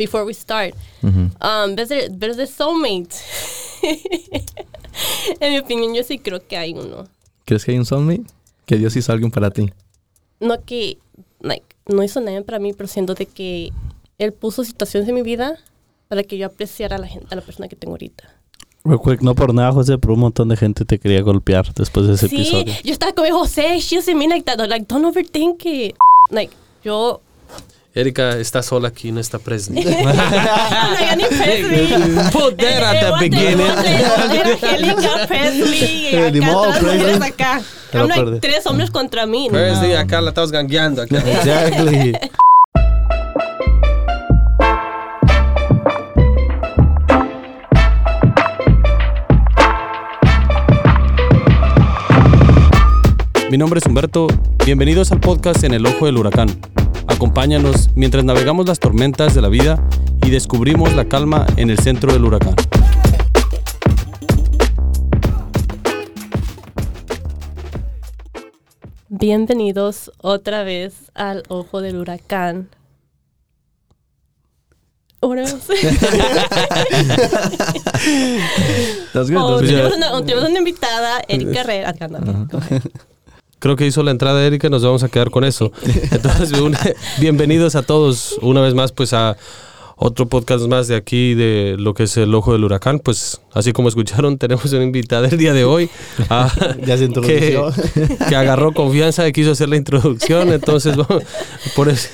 before we start. Um, ¿ves, de, ¿Ves de soulmate? en mi opinión, yo sí creo que hay uno. ¿Crees que hay un soulmate? Que Dios hizo alguien para ti. No que, like, no hizo nada para mí, pero siento de que Él puso situaciones en mi vida para que yo apreciara a la gente, a la persona que tengo ahorita. Real quick, no por nada, José, pero un montón de gente te quería golpear después de ese sí, episodio. yo estaba como, José, she doesn't mean like that. Like, don't overthink it. Like, yo... Erika está sola aquí, no está presente. Need Presley. Put that at the beginning. Angélica, Presley, Eh, ni acá modo, todas las Presley. mujeres acá. Like, perdí. tres hombres contra mí. ¿no? Presley, acá la estamos gangueando. Acá. Exactly. Mi nombre es Humberto, bienvenidos al podcast En el Ojo del Huracán. Acompáñanos mientras navegamos las tormentas de la vida y descubrimos la calma en el centro del huracán. Bienvenidos otra vez al Ojo del Huracán. That's good. Oh, tenemos, una, tenemos una invitada, Erika Herrera. Creo que hizo la entrada Erika y nos vamos a quedar con eso. Entonces, un- bienvenidos a todos una vez más pues a otro podcast más de aquí de lo que es el Ojo del Huracán. Pues así como escucharon, tenemos una invitada el día de hoy. ah, Ya se introdujo. que, que agarró confianza y quiso hacer la introducción. Entonces, vamos- por eso,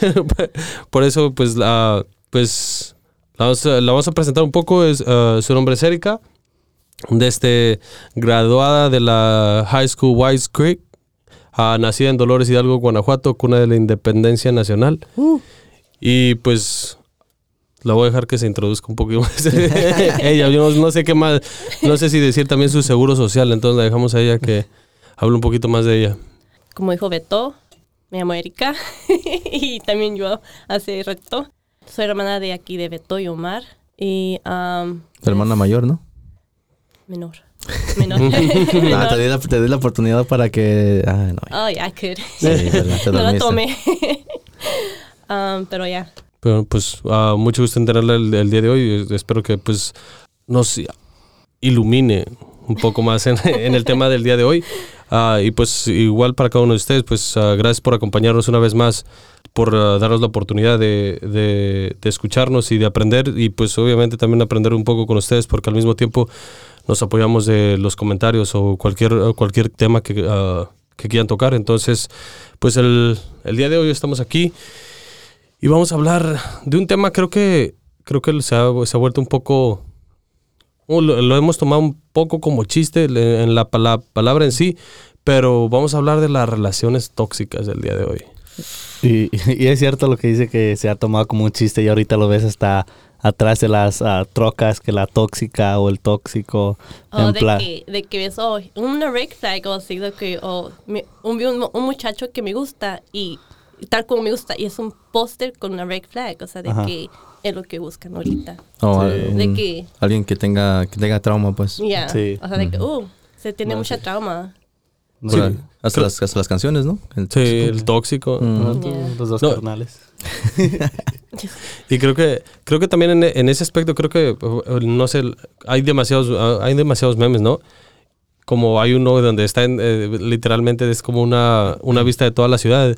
por eso pues, la, pues la, vamos a, la vamos a presentar un poco. Es, ah, su nombre es Erika, desde este, graduada de la High School Wise Creek, ah, nacida en Dolores Hidalgo, Guanajuato, cuna de la independencia nacional. Y pues la voy a dejar que se introduzca un poquito más. ella, yo no, no sé qué más, no sé si decir también su seguro social, entonces la dejamos a ella que hable un poquito más de ella. Como dijo Beto, me llamo Erika. y también yo hace rato. Soy hermana de aquí de Beto y Omar. Y um, Tu hermana mayor, ¿no? menor. Menor. Ah, te di, la, te di la oportunidad para que... Ah, no. Oh, yeah, I could. Sí, ¿verdad? Te no la dormiste. tomé. um, pero ya. Pero pues ah, mucho gusto en tenerla el, el día de hoy. Espero que pues nos ilumine un poco más en, en el tema del día de hoy. Ah, y pues igual para cada uno de ustedes, pues ah, gracias por acompañarnos una vez más, por ah, darnos la oportunidad de, de- de escucharnos y de aprender. Y pues obviamente también aprender un poco con ustedes, porque al mismo tiempo nos apoyamos de los comentarios o cualquier, cualquier tema que, ah, que quieran tocar. Entonces, pues el, el día de hoy estamos aquí. Y vamos a hablar de un tema, creo que creo que se ha, se ha vuelto un poco... Lo, lo hemos tomado un poco como chiste en la, pala- palabra en sí, pero vamos a hablar de las relaciones tóxicas del día de hoy. Y, y es cierto lo que dice que se ha tomado como un chiste y ahorita lo ves hasta atrás de las ah, trocas que la tóxica o el tóxico. Oh, en de, plan- que, de que ves, oh, una red flag o así, de que, oh, me- un, un, un muchacho que me gusta y tal como me gusta, y es un póster con una red flag, o sea, de Ajá. que es lo que buscan ahorita. O Sí. algún- De que, Alguien que tenga, que tenga trauma, pues. Sí. o sea, de que, uh, se tiene mucha trauma. Hasta, las, hasta las canciones, ¿no? El Sí, tóxico. el tóxico. Yeah. Los dos No. carnales. Y creo que creo que también en, en ese aspecto creo que no sé, hay demasiados hay demasiados memes, ¿no? Como hay uno donde está en, eh, literalmente es como una, una vista de toda la ciudad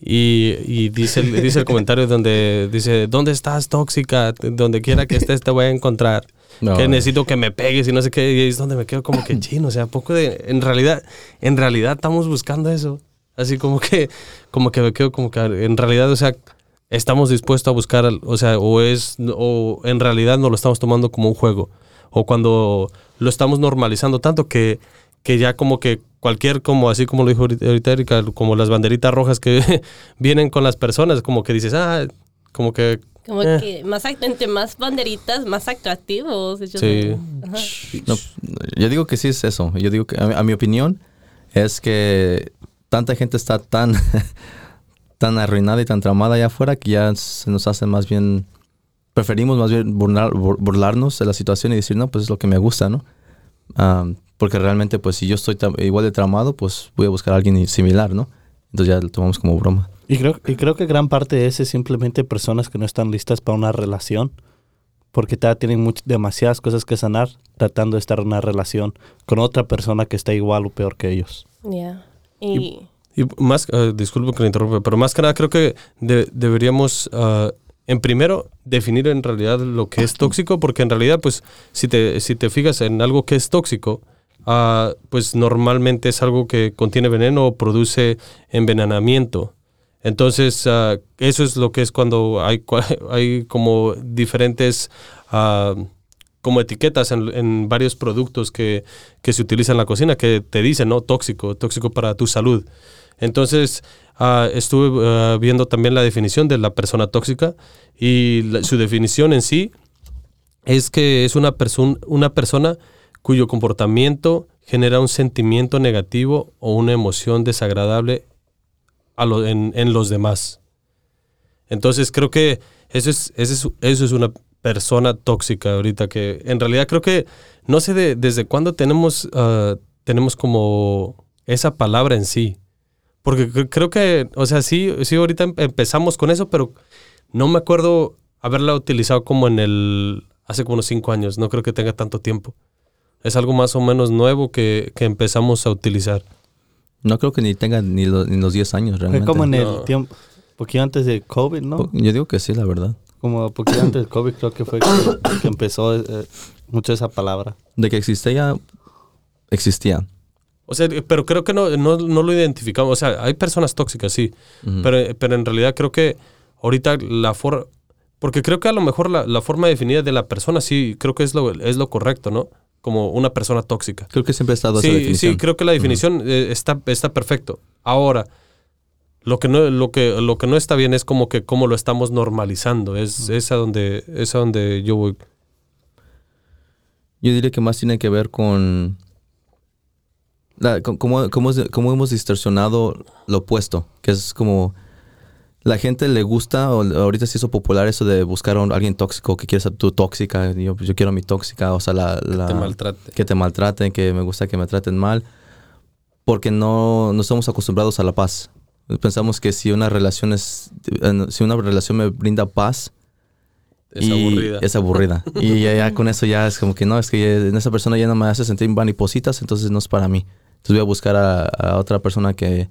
y, y dice el, dice el comentario donde dice, "¿Dónde estás tóxica? Donde quiera que estés te voy a encontrar." No, que necesito que me pegues y no sé qué, y es donde me quedo como que chino, o sea, poco de, en realidad, en realidad estamos buscando eso, así como que, como que me quedo como que en realidad, o sea, estamos dispuestos a buscar, o sea, o es, o en realidad no lo estamos tomando como un juego, o cuando lo estamos normalizando tanto que, que ya como que cualquier, como así como lo dijo ahorita ahorita Erika, como las banderitas rojas que vienen con las personas, como que dices, ah, como que Como Eh. que más, entre más banderitas, más atractivos. Sí. No, yo digo que sí es eso. Yo digo que, a, a mi opinión, es que tanta gente está tan, tan arruinada y tan traumada allá afuera que ya se nos hace más bien, preferimos más bien burlar- bur- burlarnos de la situación y decir, no, pues es lo que me gusta, ¿no? Am, porque realmente, pues si yo estoy igual de traumado, pues voy a buscar a alguien similar, ¿no? Entonces ya lo tomamos como broma. Y creo, y creo que gran parte de eso es simplemente personas que no están listas para una relación, porque todavía tienen much- demasiadas cosas que sanar tratando de estar en una relación con otra persona que está igual o peor que ellos. Yeah. Y, Y más, eh, disculpe que le interrumpa, pero más que nada creo que de- deberíamos, ah, en primero, definir en realidad lo que es tóxico, porque en realidad, pues, si te, si te fijas en algo que es tóxico, ah, pues normalmente es algo que contiene veneno o produce envenenamiento. Entonces, ah, eso es lo que es cuando hay, como diferentes ah, como etiquetas en, en varios productos que, que se utilizan en la cocina que te dicen, ¿no? Tóxico, tóxico para tu salud. Entonces, ah, estuve viendo también la definición de la persona tóxica y su definición en sí es que es una, perso- una persona cuyo comportamiento genera un sentimiento negativo o una emoción desagradable a lo- en, en los demás. Entonces creo que eso es, eso es, eso es una persona tóxica ahorita que en realidad creo que no sé de- desde cuándo tenemos, ah, tenemos como esa palabra en sí. Porque cre- creo que, o sea, sí, sí ahorita em- empezamos con eso, pero no me acuerdo haberla utilizado como en el, hace como unos cinco años, no creo que tenga tanto tiempo. Es algo más o menos nuevo que, que empezamos a utilizar. No creo que ni tenga ni, lo- ni los 10 años Fue realmente. como en el No. tiempo, poquito antes de COVID, ¿no? Yo digo que sí, la verdad. Como poquito antes del COVID creo que fue que, que empezó eh, mucho esa palabra. De que existía, existía. O sea, pero creo que no, no, no lo identificamos. O sea, hay personas tóxicas, sí. Pero, pero en realidad creo que ahorita la forma... Porque creo que a lo mejor la, la forma definida de la persona sí creo que es lo, es lo correcto, ¿no? Como una persona tóxica. Creo que siempre ha estado esa Sí, definición. sí, creo que la definición eh, está, está perfecto. Ahora, lo que, no, lo, que, lo que no está bien es como que cómo lo estamos normalizando. Es, es, a donde, es a donde yo voy. Yo diría que más tiene que ver con, cómo, cómo hemos distorsionado lo opuesto, que es como la gente le gusta, o ahorita se hizo popular eso de buscar a un- alguien tóxico que quiere ser tu tóxica, yo, yo quiero a mi tóxica, o sea, la, la- Te maltrate. que te maltraten, que me gusta que me traten mal, porque no, no estamos acostumbrados a la paz. Pensamos que si una relación es, si una relación me brinda paz, Es y aburrida. Es aburrida. y ya, ya con eso ya es como que no, es que ya- esa persona ya no me hace sentir maripositas, entonces no es para mí. Entonces voy a buscar a, a otra persona que,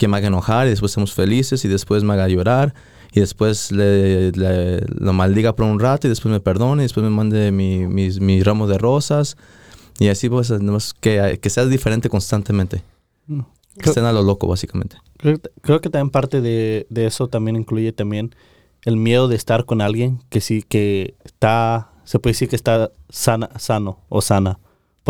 que me haga enojar y después estemos felices y después me haga llorar y después le, le- lo maldiga por un rato y después me perdone y después me mande mi, mis, mis ramos de rosas y así pues que, que seas diferente constantemente. Mm. Que estén a lo loco básicamente. Creo, creo que también parte de, de eso también incluye también el miedo de estar con alguien que sí que está, se puede decir que está sana, sano o sana.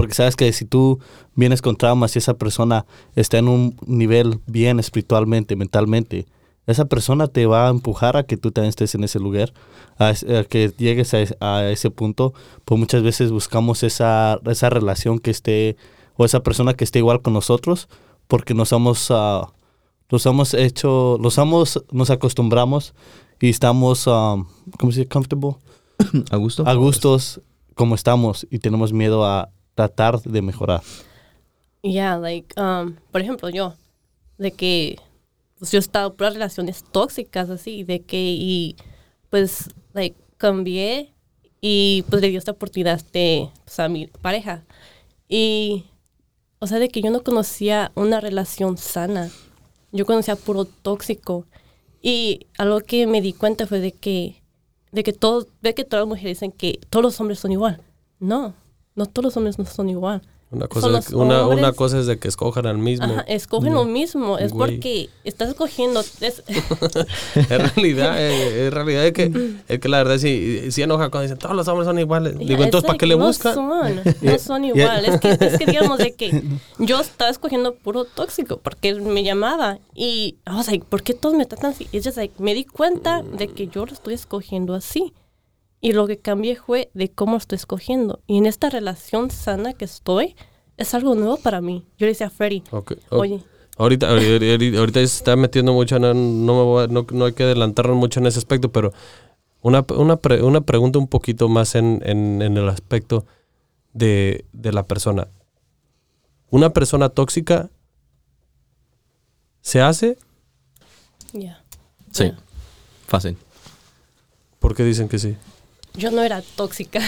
Porque sabes que si tú vienes con traumas y esa persona está en un nivel bien espiritualmente, mentalmente, esa persona te va a empujar a que tú también estés en ese lugar, a, a que llegues a, a ese punto. Pues muchas veces buscamos esa, esa relación que esté, o esa persona que esté igual con nosotros, porque nos hemos, ah, nos hemos hecho, nos, hemos, nos acostumbramos y estamos, um, ¿cómo se dice? Comfortable. ¿A gusto? A gustos como estamos y tenemos miedo a tratar de mejorar. yeah, like, um, por ejemplo, yo, de que pues, yo he estado por relaciones tóxicas así, de que, y pues, like, cambié y pues le di esta oportunidad a este, pues, a mi pareja. Y, o sea, de que yo no conocía una relación sana. Yo conocía puro tóxico. Y algo que me di cuenta fue de que, de que todos, de que todas las mujeres dicen que todos los hombres son igual. No, no todos los hombres no son igual. Una cosa, es- una, una cosa es de que escojan al mismo. Ajá, escogen lo mismo. Es Güey. porque estás escogiendo. es- En realidad, eh, en realidad es que, es que la verdad sí, sí enoja cuando dicen todos los hombres son iguales. Digo, es entonces, ¿para qué le no buscan? Son, no son igual. Es que, es que digamos de que yo estaba escogiendo puro tóxico porque me llamaba y was like, ¿por qué todos me tratan así? It's just like, me di cuenta de que yo lo estoy escogiendo así. Y lo que cambié fue de cómo estoy escogiendo. Y en esta relación sana que estoy, es algo nuevo para mí. Yo le decía a Freddy, oye, Ahorita, ahorita, se está metiendo mucho, no, no, me voy a- no, no hay que adelantarnos mucho en ese aspecto, pero una, una, pre- una pregunta un poquito más en, en, en el aspecto de, de la persona. ¿Una persona tóxica se hace Ya. Sí, fácil. ¿Por qué dicen que sí? Yo no era tóxica.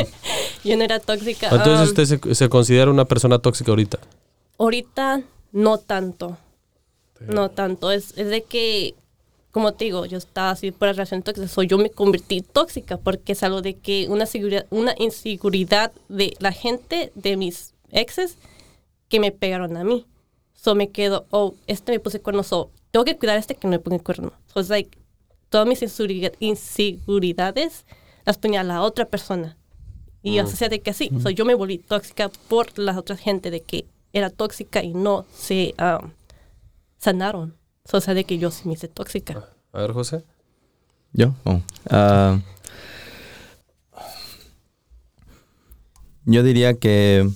yo no era tóxica. Entonces Um, usted se, se considera una persona tóxica ahorita. Ahorita no tanto. No tanto. Es, es de que, como te digo, yo estaba así por la relación tóxica. So, yo me convertí tóxica porque es algo de que una, seguridad, una inseguridad de la gente, de mis exes, que me pegaron a mí. So me quedo, oh, este me puse cuerno. So, tengo que cuidar a este que no me pone cuerno. So, it's like, todas mis inseguri- inseguridades las ponía a la otra persona. Y o sea, de que sí, so, yo me volví tóxica por la otra gente, de que era tóxica y no se um, sanaron. So, o sea, de que yo sí me hice tóxica. A ver, José. ¿Yo? Oh. Ah, yo diría que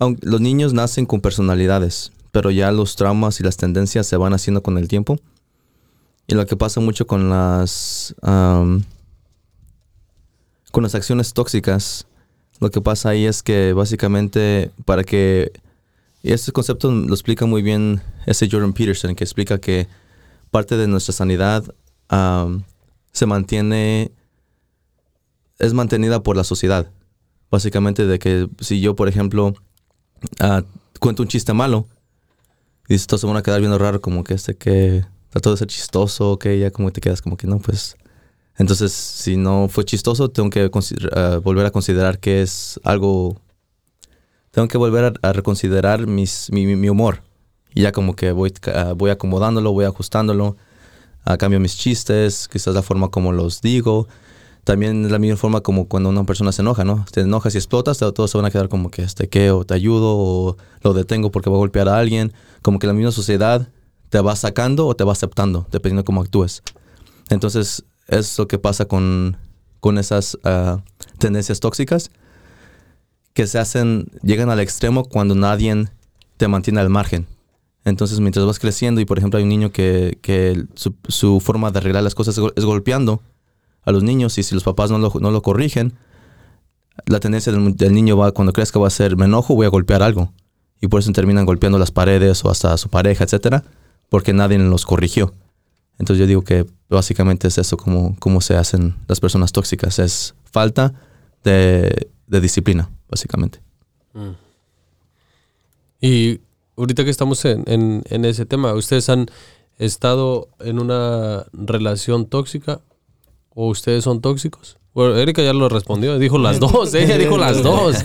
aunque los niños nacen con personalidades, pero ya los traumas y las tendencias se van haciendo con el tiempo. Y lo que pasa mucho con las am, con las acciones tóxicas, lo que pasa ahí es que básicamente para que y este concepto lo explica muy bien ese Jordan Peterson que explica que parte de nuestra sanidad am, se mantiene, es mantenida por la sociedad. Básicamente de que si yo, por ejemplo, ah, cuento un chiste malo, y todos se van a quedar viendo raro como que este que trató de ser chistoso, que ya como te quedas como que no, pues... Entonces, si no fue chistoso, tengo que ah, volver a considerar que es algo... Tengo que volver a, a reconsiderar mi, humor. Y ya como que voy, voy acomodándolo, voy ajustándolo. a cambio mis chistes, quizás la forma como los digo. También es la misma forma como cuando una persona se enoja, ¿no? Te enojas y explotas, todos se van a quedar como que, este, ¿qué? O te ayudo, o lo detengo porque voy a golpear a alguien. Como que la misma sociedad te va sacando o te va aceptando, dependiendo de cómo actúes. Entonces, es lo que pasa con, con esas ah, tendencias tóxicas que se hacen, llegan al extremo cuando nadie te mantiene al margen. Entonces, mientras vas creciendo y, por ejemplo, hay un niño que, que su, forma de arreglar las cosas es golpeando a los niños y si los papás no lo, no lo corrigen, la tendencia del, del niño va, cuando crezca va a ser, me enojo, voy a golpear algo. Y por eso terminan golpeando las paredes o hasta a su pareja, etcétera, porque nadie los corrigió. Entonces yo digo que básicamente es eso como, como se hacen las personas tóxicas, es falta de, de disciplina, básicamente. Y ahorita que estamos en, en- en ese tema, ¿ustedes han estado en una relación tóxica o ustedes son tóxicos? Bueno, Erika ya lo respondió, dijo las dos, ella dijo las dos.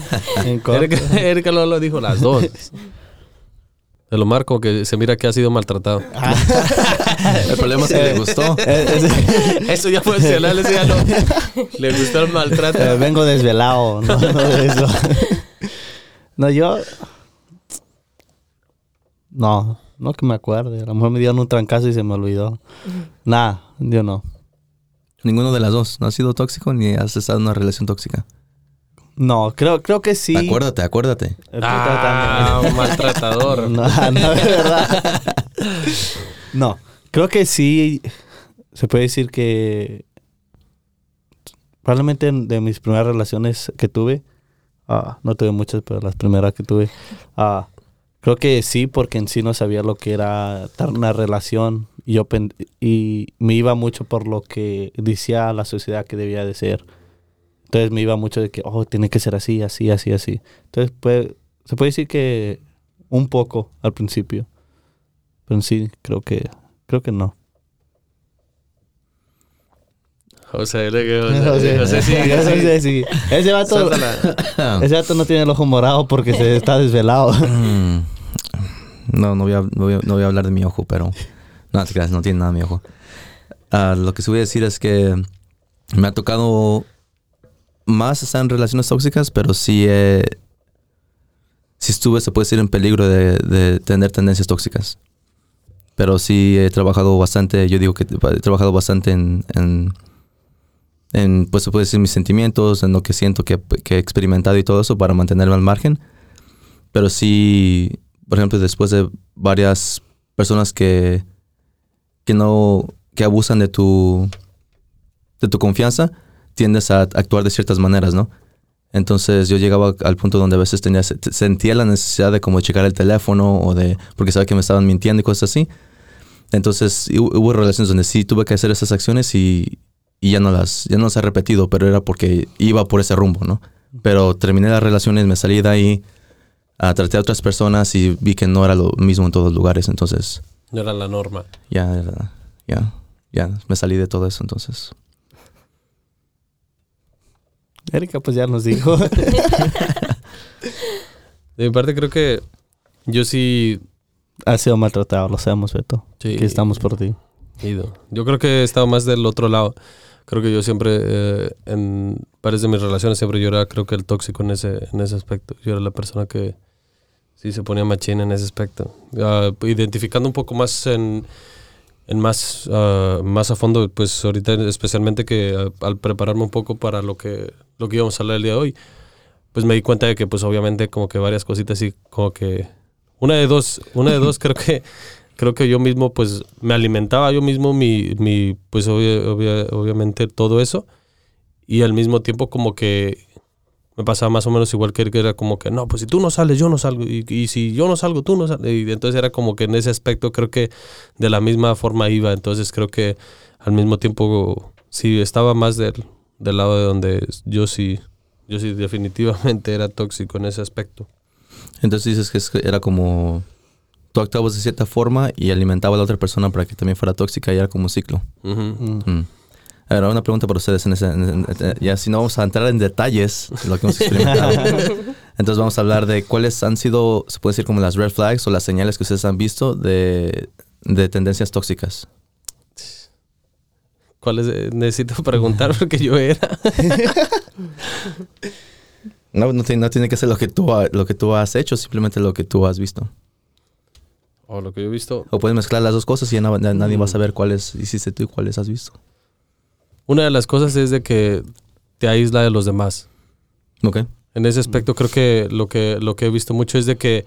Erika, Erika lo, lo dijo las dos. Se lo marco que se mira que ha sido maltratado. El problema es que le gustó. Eso ya fue eso ya no. Le gustó el maltrato. Eh, vengo desvelado, no, no de eso. no, yo. No, no que me acuerde. A lo mejor me dieron un trancazo y se me olvidó. Nah, yo no. Ninguno de las dos. No has sido tóxico ni has estado en una relación tóxica. No, creo, creo que sí. Acuérdate, acuérdate. Estoy Ah, tratando. maltratador. No, no, de verdad. No, creo que sí. Se puede decir que. Probablemente en- de mis primeras relaciones que tuve. ah, no tuve muchas, pero las primeras que tuve. ah, creo que sí, porque en sí no sabía lo que era estar en una relación. Y, yo y me iba mucho por lo que decía la sociedad que debía de ser. Entonces me iba mucho de que, oh, tiene que ser así, así, así, así. Entonces, pues, se puede decir que un poco al principio. Pero en sí, creo que, creo que no. José, José, José, José, sí, José, sí. Ese vato, ese vato no tiene el ojo morado porque se está desvelado. Mm. No, no voy, a, no, voy a, no voy a hablar de mi ojo, pero... No, no tiene nada mi ojo. Ah, lo que sí voy a decir es que me ha tocado más estar en relaciones tóxicas, pero sí, eh, sí estuve, se puede decir, en peligro de, de tener tendencias tóxicas. Pero sí he trabajado bastante, yo digo que he trabajado bastante en, en, en, pues se puede decir mis sentimientos, en lo que siento que, que he experimentado y todo eso para mantenerme al margen. Pero sí, por ejemplo, después de varias personas que, que no, que abusan de tu, de tu confianza, tiendes a actuar de ciertas maneras, ¿no? Entonces yo llegaba al punto donde a veces tenía, sentía la necesidad de como checar el teléfono o de, porque sabía que me estaban mintiendo y cosas así. Entonces hu- hubo relaciones donde sí tuve que hacer esas acciones y, y ya no las ya no las he repetido, pero era porque iba por ese rumbo, ¿no? Pero terminé las relaciones, me salí de ahí, ah, traté a otras personas y vi que no era lo mismo en todos los lugares, entonces No era la norma. ya, ya, ya me salí de todo eso, entonces. Erika, pues ya nos dijo. De mi parte creo que yo sí... ha sido maltratado, lo sabemos, Beto. sí Que estamos por ti. ido. Yo creo que he estado más del otro lado. Creo que yo siempre, eh, en varias de mis relaciones, siempre yo era, creo que el tóxico en ese, en ese aspecto. Yo era la persona que sí se ponía machina en ese aspecto. Ah, identificando un poco más en, en más, ah, más a fondo, pues ahorita especialmente que ah, al prepararme un poco para lo que, lo que íbamos a hablar el día de hoy, pues me di cuenta de que pues obviamente como que varias cositas así, como que una de dos, una de dos creo que creo que yo mismo pues me alimentaba yo mismo mi, mi pues obvia- obviamente todo eso. Y al mismo tiempo como que me pasaba más o menos igual que él, que era como que no pues si tú no sales yo no salgo. Y, y si yo no salgo tú no sales y entonces era como que en ese aspecto creo que de la misma forma iba. Entonces creo que al mismo tiempo sí estaba más del, del lado de donde yo sí yo sí definitivamente era tóxico en ese aspecto Entonces dices que es que era como tú actuabas de cierta forma y alimentaba a la otra persona para que también fuera tóxica y era como un ciclo. Mm. A ver, una pregunta para ustedes. En ese, en- en- en- ya si no vamos a entrar en detalles de lo que hemos experimentado. Entonces vamos a hablar de cuáles han sido, se puede decir como las red flags o las señales que ustedes han visto de, de tendencias tóxicas. ¿Cuáles eh, necesito preguntar porque yo era? No, no, tiene, no tiene que ser lo que, tú, ha- lo que tú has hecho, simplemente lo que tú has visto. O lo que yo he visto. O puedes mezclar las dos cosas y ya na- na- nadie va a saber cuáles hiciste tú y cuáles has visto. Una de las cosas es de que te aísla de los demás. ¿Ok? En ese aspecto creo que lo que lo que he visto mucho es de que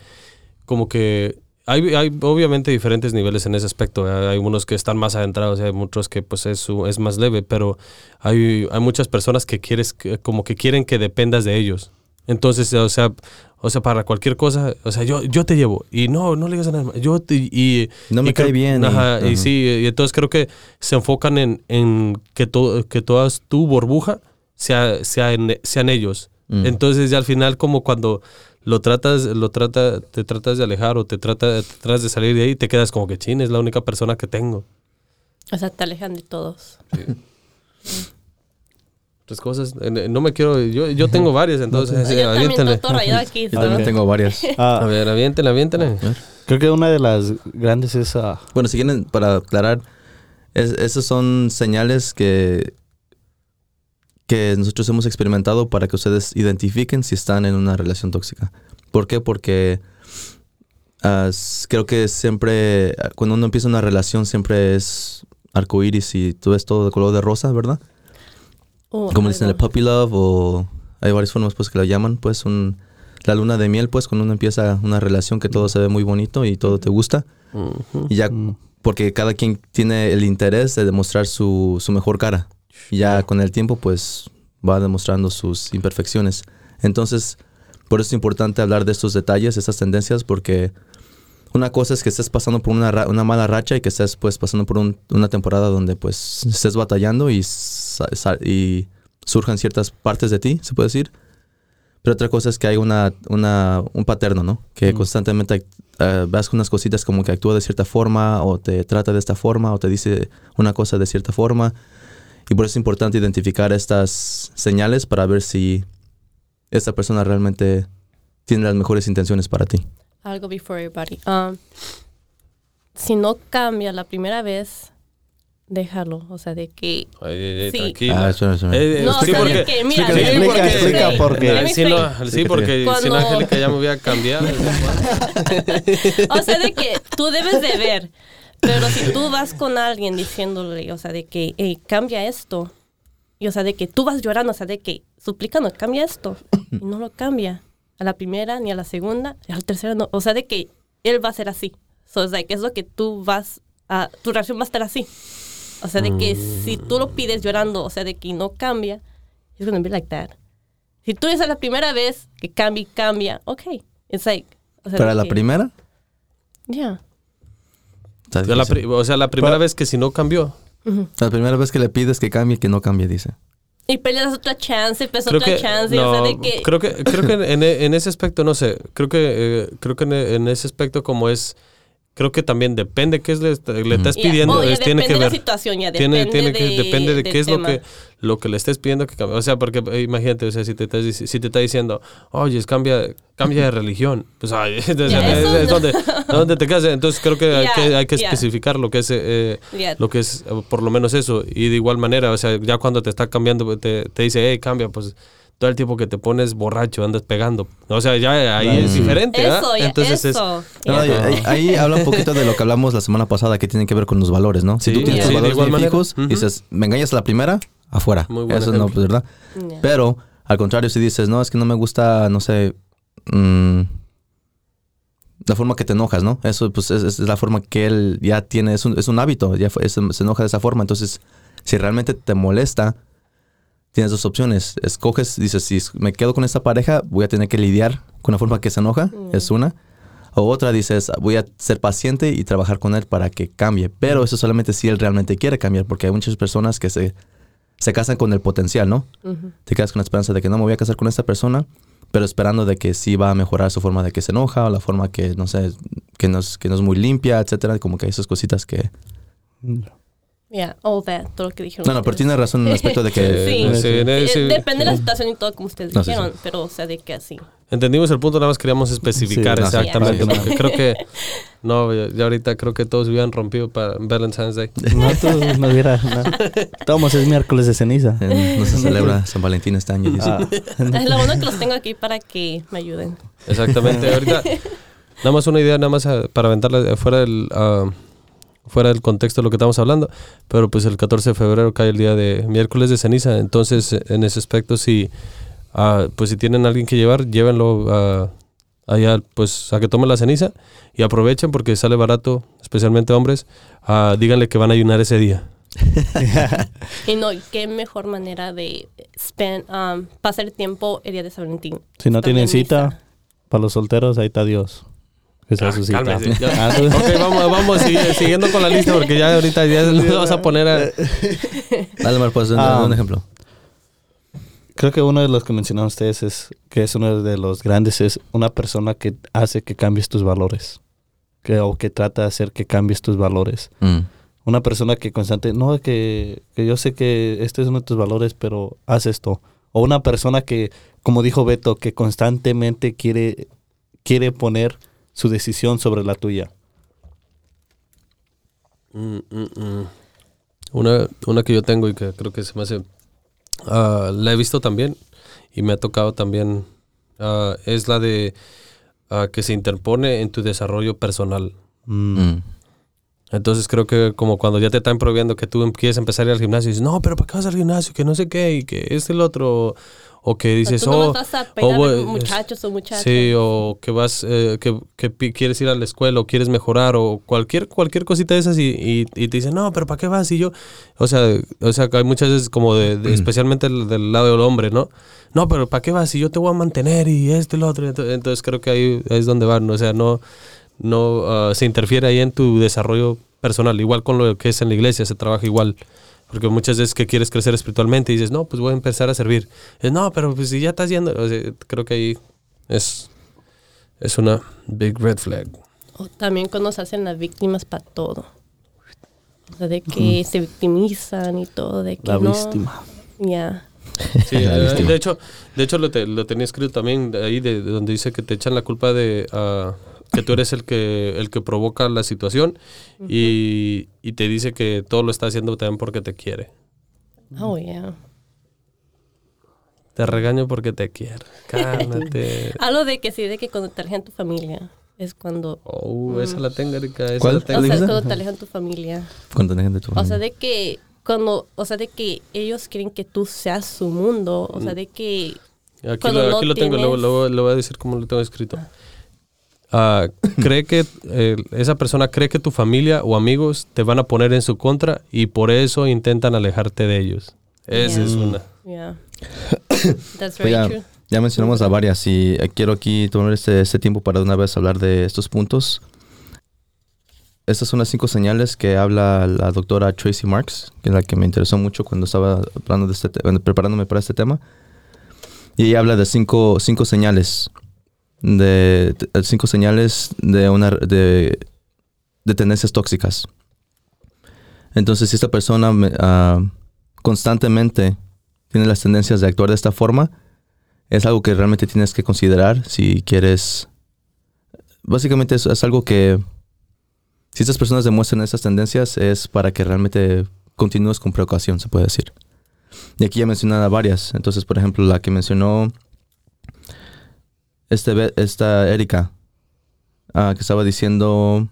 como que hay, hay obviamente diferentes niveles en ese aspecto. ¿verdad? Hay unos que están más adentrados y hay muchos que pues es, su- es más leve, pero hay, hay muchas personas que quieres que- como que quieren que dependas de ellos. Entonces, o sea, o sea, para cualquier cosa, o sea, yo, yo te llevo y no, no le digas a más. Yo te, y No me y cae creo- bien. Ajá, y, sí, y entonces creo que se enfocan en, en que, to- que toda tu burbuja sea, sea en- sean ellos. Mm. Entonces ya al final como cuando lo tratas, lo trata, te tratas de alejar o te, trata, te tratas de salir de ahí, te quedas como que chin, es la única persona que tengo. O sea, te alejan de todos. Otras cosas, no me quiero, yo, yo tengo varias, entonces Yo eh, también tengo varias. Ah, A ver, aviéntale, aviéntale. creo que una de las grandes es ah, Bueno, si quieren, para aclarar, es- esas son señales que, que nosotros hemos experimentado para que ustedes identifiquen si están en una relación tóxica. ¿Por qué? Porque creo que siempre, cuando uno empieza una relación, siempre es arcoíris y tú ves todo de color de rosa, ¿verdad? Oh, Como dicen el puppy love o hay varias formas pues que lo llaman, pues un, la luna de miel, pues cuando uno empieza una relación que todo se ve muy bonito y todo te gusta. Y ya, mm, porque cada quien tiene el interés de demostrar su, su mejor cara. Y ya con el tiempo, pues va demostrando sus imperfecciones. Entonces, por eso es importante hablar de estos detalles, estas tendencias, porque una cosa es que estés pasando por una, una mala racha y que estés pues pasando por un- una temporada donde pues estés batallando y, y surjan ciertas partes de ti, se puede decir. Pero otra cosa es que hay una, una, un paterno, ¿no? Que Mm. constantemente vas con unas cositas como que actúa de cierta forma o te trata de esta forma o te dice una cosa de cierta forma. Y por eso es importante identificar estas señales para ver si esta persona realmente tiene las mejores intenciones para ti. Algo before everybody. Um, si no cambia la primera vez, déjalo. O sea, de que... Ay, ay, ay, Sí. tranquila. Ah, espera, espera. Eh, eh, No, sí, sea, porque, que, mira, sí, explica, porque- explica sí, por qué. let me Sí, no, sí, porque Cuando- sin Angélica ya me hubiera cambiado. O sea, de que tú debes de ver. Pero si tú vas con alguien diciéndole, o sea, de que, hey, cambia esto. Y o sea, de que tú vas llorando, o sea, de que suplicando, cambia esto. Y no lo cambia. A la primera, ni a la segunda, y a la tercera no. O sea, de que él va a ser así. So, it's like, es lo que tú vas a, tu reacción va a estar así. O sea, de que si tú lo pides llorando, o sea, de que no cambia, it's gonna be like that. Si tú dices la primera vez que cambia y cambia, ok. It's like, o sea, Para de la que- primera, Yeah. Está Ya la difícil. pri- o sea, la primera Pero- vez que si no cambió. La primera vez que le pides que cambie, que no cambie, dice. Y peleas otra chance, pues Creo otra que, chance. no, o sea, de que. creo que, creo que en, en ese aspecto, no sé, creo que, eh, creo que en, en ese aspecto como es, creo que también depende qué es le, le estás pidiendo, oh, es- tiene que de la situación, ya tiene, depende tiene que, de- depende de qué es lo que, lo que le estés pidiendo que cambie. O sea, porque eh, imagínate, o sea, si te, estás si te está diciendo, oye, cambia, cambia de religión, pues ay, o sea, Ya, es, eso es no. donde, donde te casas. Entonces creo que hay que, hay que especificar lo que es, eh, lo que es eh, por lo menos eso. Y de igual manera, o sea, ya cuando te está cambiando, te, te dice, hey, cambia, pues todo el tiempo que te pones borracho, andas pegando. O sea, ya ahí es diferente. Eso, ya, Entonces es- eso. No, ya. ahí, habla un poquito de lo que hablamos la semana pasada, que tiene que ver con los valores, ¿no? Si Sí, tú tienes sí, tus de valores bien manera. fijos, dices, me engañas a la primera, afuera. Muy buen Eso no, ejemplo. pues, ¿verdad? Pero, al contrario, si dices, no, es que no me gusta, no sé, mm, la forma que te enojas, ¿no? Eso, pues, es, es la forma que él ya tiene, es un, es un hábito, ya fue- es- se enoja de esa forma. Entonces, si realmente te molesta, tienes dos opciones. Escoges, dices, si me quedo con esta pareja, voy a tener que lidiar con la forma que se enoja, es una. O otra, dices, voy a ser paciente y trabajar con él para que cambie. Pero eso solamente si él realmente quiere cambiar, porque hay muchas personas que se, se casan con el potencial, ¿no? Te quedas con la esperanza de que no me voy a casar con esta persona, pero esperando de que sí va a mejorar su forma de que se enoja o la forma que, no sé, que no es, que no es muy limpia, etcétera. Como que hay esas cositas que... Yeah, all that, todo lo que dijeron. No, no, pero tiene razón en el aspecto de que... Sí. Sí, Eh, sí. Depende de la situación y todo, como ustedes No, sí, dijeron, pero o sea, de que así. Entendimos el punto, nada más queríamos especificar Sí, no, sí. exactamente. Porque creo que, no, ya ahorita creo que todos hubieran rompido para Valentine's Day. No, tú no hubiera. No. Todos es miércoles de ceniza. eh, no se celebra San Valentín este año, dice. Ah, Es lo bueno que los tengo aquí para que me ayuden. Exactamente. Ahorita, nada más una idea, nada más ah, para aventarla fuera del, ah, fuera del contexto de lo que estamos hablando. Pero pues el 14 de febrero cae el día de miércoles de ceniza. Entonces, en ese aspecto, si, ah, pues si tienen a alguien que llevar, llévenlo ah, allá, pues a que tomen la ceniza y aprovechen porque sale barato, especialmente hombres. Ah, díganle que van a ayunar ese día. Y no, qué mejor manera de spend, um, pasar el tiempo el día de San Valentín. si no tienen en cita, para los solteros, ahí está Dios. Que sea Ah, cálmese, ya. Ah, Ok, vamos, vamos sigue- siguiendo con la lista porque ya ahorita ya nos vamos a poner a... Dale, Mar, un, Ah. un ejemplo. Creo que uno de los que mencionaron ustedes es que es uno de los grandes, es una persona que hace que cambies tus valores. Que, o que trata de hacer que cambies tus valores. Mm. Una persona que constante, no, que, que yo sé que este es uno de tus valores, pero haz esto. O una persona que, como dijo Beto, que constantemente quiere, quiere poner su decisión sobre la tuya. Mm, mm, mm. Una, una que yo tengo y que creo que se me hace... ah, la he visto también y me ha tocado también. ah, es la de ah, que se interpone en tu desarrollo personal. Mm. Mm. Entonces creo que como cuando ya te están prohibiendo que tú quieres empezar a ir al gimnasio y dices, no, pero ¿para qué vas al gimnasio? Que no sé qué y que es el otro. O que dices, tú oh, vas a oh, muchachos o muchachas. Sí, o que vas, eh, que, que pi- quieres ir a la escuela o quieres mejorar o cualquier cualquier cosita de esas y, y, y te dicen, no, pero ¿para qué vas? Y yo, o sea, o sea, que hay muchas veces como de, de- especialmente el- del lado del hombre, ¿no? No, pero ¿para qué vas? Si yo te voy a mantener y esto y lo otro. Entonces, entonces creo que ahí es donde van, ¿no? o sea, no, no ah, se interfiere ahí en tu desarrollo personal, igual con lo que es en la iglesia, se trabaja igual. Porque muchas veces que quieres crecer espiritualmente y dices, no, pues voy a empezar a servir. Es, no, pero pues si ya estás yendo, o sea, creo que ahí es, es una big red flag. O también cuando se hacen las víctimas para todo. O sea, de que se victimizan y todo, de que La no. víctima. Ya. Sí, La eh, víctima. de hecho, de hecho lo, te- lo tenía escrito también ahí, de, de donde dice que te echan la culpa de ah, que tú eres el que, el que provoca la situación y, y te dice que todo lo está haciendo también porque te quiere. Oh, yeah. Te regaño porque te quiere. Cálmate. Algo de que sí, de que cuando te alejan tu familia es cuando. Oh, esa la tengo, Erika. Esa ¿Cuál? la O tengo. sea, es dijiste? cuando te alejan tu familia. ¿Cuánta gente tu O sea, familia? de que cuando, o sea, de que ellos quieren que tú seas su mundo, o sea, de que Aquí, cuando lo, no aquí lo tengo, lo, tienes- lo- lo voy a decir como lo tengo escrito. Ah, cree que eh, esa persona cree que tu familia o amigos te van a poner en su contra y por eso intentan alejarte de ellos. Esa Yeah. es una. yeah. That's very ya, true. ya mencionamos a varias y eh, quiero aquí tomar este, este tiempo para de una vez hablar de estos puntos. estas son las cinco señales que habla la doctora Tracy Marks, que es la que me interesó mucho cuando estaba hablando de este preparándome para este tema. Y ella habla de cinco, cinco señales. De, de- cinco señales de una de, de tendencias tóxicas. Entonces, si esta persona ah, constantemente tiene las tendencias de actuar de esta forma, es algo que realmente tienes que considerar si quieres. Básicamente es, algo que si estas personas demuestran esas tendencias es para que realmente continúes con precaución, se puede decir. Y aquí ya mencionaba varias. Entonces, por ejemplo, la que mencionó este, esta Erika, ah, que estaba diciendo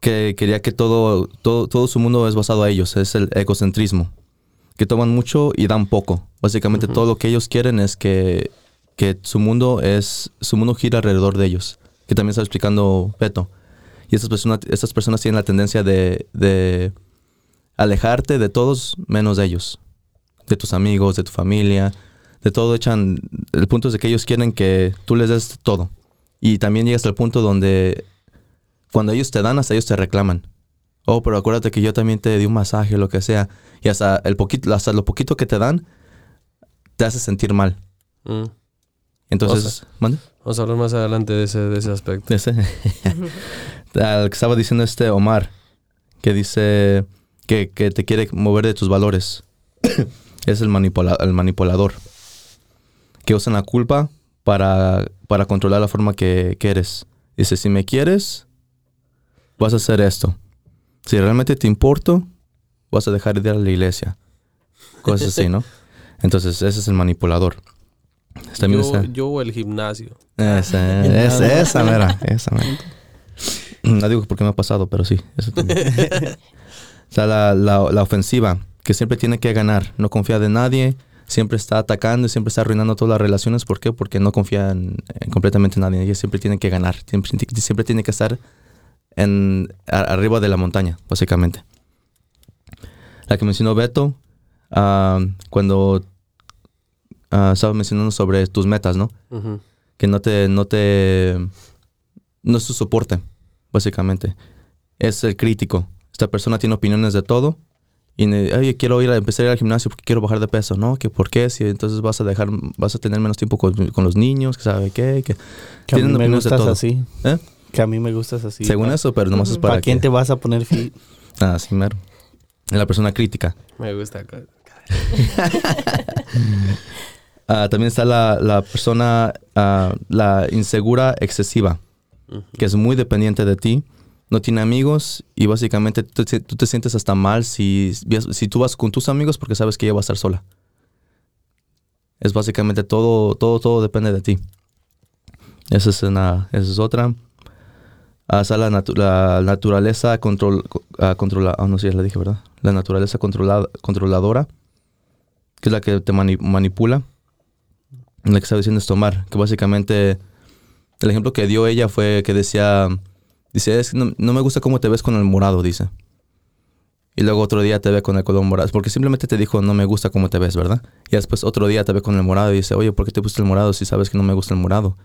que quería que todo, todo, todo su mundo es basado a ellos, es el egocentrismo. Que toman mucho y dan poco. Básicamente todo lo que ellos quieren es que, que su mundo es, su mundo gira alrededor de ellos. Que también está explicando Beto. Y estas personas, estas personas tienen la tendencia de, de alejarte de todos menos de ellos. De tus amigos, de tu familia, de todo echan... El punto es de que ellos quieren que tú les des todo. Y también llegas al punto donde cuando ellos te dan, hasta ellos te reclaman. Oh, pero acuérdate que yo también te di un masaje, lo que sea. Y hasta, el poquito, hasta lo poquito que te dan, te hace sentir mal. Mm. Entonces, ¿mande? Vamos a hablar más adelante de ese, de ese aspecto. Ese. Al que estaba diciendo este Omar, que dice que, que te quiere mover de tus valores. es el, manipula- el manipulador. Que usan la culpa para, para controlar la forma que, que eres. Dice, si me quieres, vas a hacer esto. Si realmente te importo, vas a dejar de ir a la iglesia. Cosas así, ¿no? Entonces, ese es el manipulador. Yo, está- yo o el gimnasio. esa, esa, esa, mera, esa, mera. No digo porque me ha pasado, pero sí, eso también. o sea, la, la, la ofensiva, que siempre tiene que ganar, no confía de nadie, siempre está atacando y siempre está arruinando todas las relaciones. ¿Por qué? Porque no confía en, en completamente en nadie. Ella siempre tiene que ganar, siempre, siempre tiene que estar en, a- arriba de la montaña, básicamente. La que mencionó Beto, ah, cuando ah, estaba mencionando sobre tus metas, ¿no? Que no te, no te, no es tu soporte, básicamente. Es el crítico. Esta persona tiene opiniones de todo. Y, oye, quiero ir a empezar a ir al gimnasio porque quiero bajar de peso, ¿no? Que por qué, si entonces vas a dejar, vas a tener menos tiempo con, con los niños, que sabe qué, que Que a mí Tienen me opiniones de gustas todo. así. ¿Eh? Que a mí me gustas así. según eso, pero nomás es para ¿Para quién que- te vas a poner fit? Ah, sí, mero. La persona crítica. Me gusta. Ah, también está la, la persona, ah, la insegura excesiva, que es muy dependiente de ti, no tiene amigos y básicamente tú, te- sientes hasta mal si, si tú vas con tus amigos porque sabes que ella va a estar sola. Es básicamente todo, todo, todo depende de ti. Esa es, una, esa es otra. Ah, está la, natu- la naturaleza control, ah, ah, no sé, ya la dije, ¿verdad? La naturaleza controlada, controladora, que es la que te mani- manipula. La que estaba diciendo es tomar, que básicamente el ejemplo que dio ella fue que decía, dice, es no, no me gusta cómo te ves con el morado, dice. Y luego otro día te ve con el color morado, porque simplemente te dijo, no me gusta cómo te ves, ¿verdad? Y después otro día te ve con el morado y dice, oye, ¿por qué te gusta el morado si sabes que no me gusta el morado?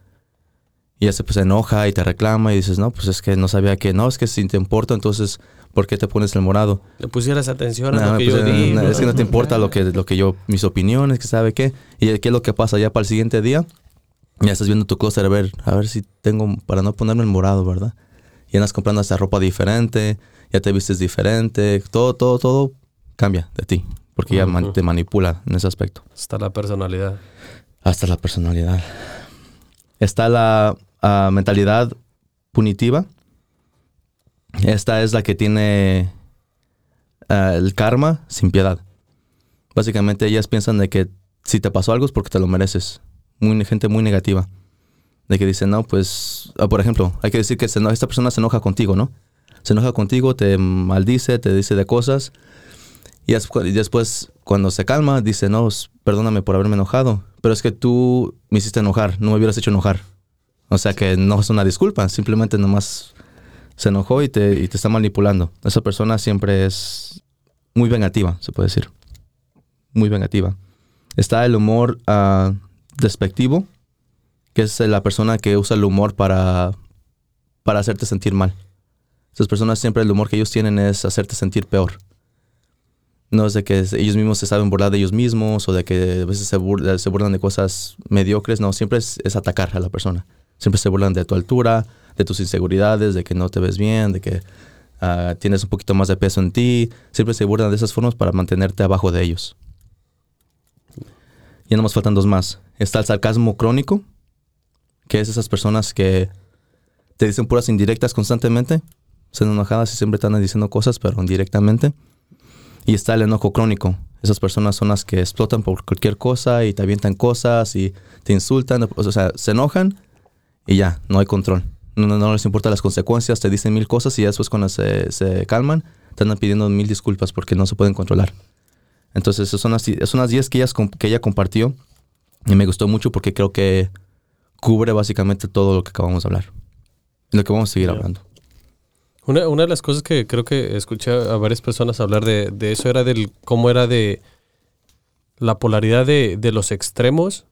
Y ya se pues, enoja y te reclama y dices, no, pues es que no sabía que, no, es que si te importa, entonces, ¿por qué te pones el morado? Le pusieras atención a No, lo que pues, yo eh, no, es que no te importa lo que, lo que yo, mis opiniones, que sabe qué. Y qué es lo que pasa ya para el siguiente día. Ya estás viendo tu closet a ver, a ver si tengo, para no ponerme el morado, ¿verdad? Y andas comprando hasta ropa diferente, ya te vistes diferente, todo, todo, todo cambia de ti. Porque ya man- te manipula en ese aspecto. Está la personalidad. Hasta la personalidad. Está la ah, mentalidad punitiva. Esta es la que tiene ah, el karma sin piedad. Básicamente ellas piensan de que si te pasó algo es porque te lo mereces. Muy, gente muy negativa. De que dicen, no, pues, ah, por ejemplo, hay que decir que se esta persona se enoja contigo, ¿no? Se enoja contigo, te maldice, te dice de cosas. Y despu- y después, cuando se calma, dice, no, perdóname por haberme enojado. Pero es que tú me hiciste enojar, no me hubieras hecho enojar. O sea que no es una disculpa, simplemente nomás se enojó y te, y está manipulando. Esa persona siempre es muy vengativa, se puede decir. Muy vengativa. Está el humor ah, despectivo, que es la persona que usa el humor para, para hacerte sentir mal. Esas personas siempre el humor que ellos tienen es hacerte sentir peor. No es de que ellos mismos se saben burlar de ellos mismos o de que a veces se, burla- se burlan de cosas mediocres. No, siempre es, atacar a la persona. Siempre se burlan de tu altura, de tus inseguridades, de que no te ves bien, de que ah, tienes un poquito más de peso en ti. Siempre se burlan de esas formas para mantenerte abajo de ellos. Ya nos faltan dos más. Está el sarcasmo crónico, que es esas personas que te dicen puras indirectas constantemente, son enojadas y siempre están diciendo cosas, pero indirectamente. Y está el enojo crónico. Esas personas son las que explotan por cualquier cosa y te avientan cosas y te insultan. O sea, se enojan y ya, no hay control. No, no, les importa las consecuencias, te dicen mil cosas y ya después cuando se, se calman, te andan pidiendo mil disculpas porque no se pueden controlar. Entonces, son las, son las 10 que, que ella compartió y me gustó mucho porque creo que cubre básicamente todo lo que acabamos de hablar. Lo que vamos a seguir hablando. Una, una de las cosas que creo que escuché a varias personas hablar de, de eso era del cómo era de la polaridad de, de los extremos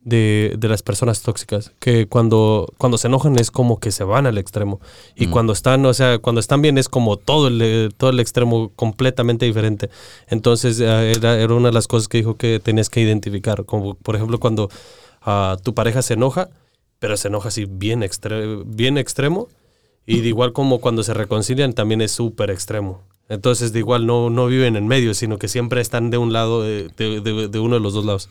de, de las personas tóxicas. Que cuando, cuando se enojan es como que se van al extremo. Y Mm. cuando están, o sea, cuando están bien es como todo el, todo el extremo completamente diferente. Entonces eh, era, era una de las cosas que dijo que tenías que identificar. Como por ejemplo cuando tu pareja se enoja, pero se enoja así bien, extre- bien extremo. Y de igual como cuando se reconcilian también es súper extremo. Entonces de igual no, no viven en medio, sino que siempre están de un lado, eh, de, de- de uno de los dos lados.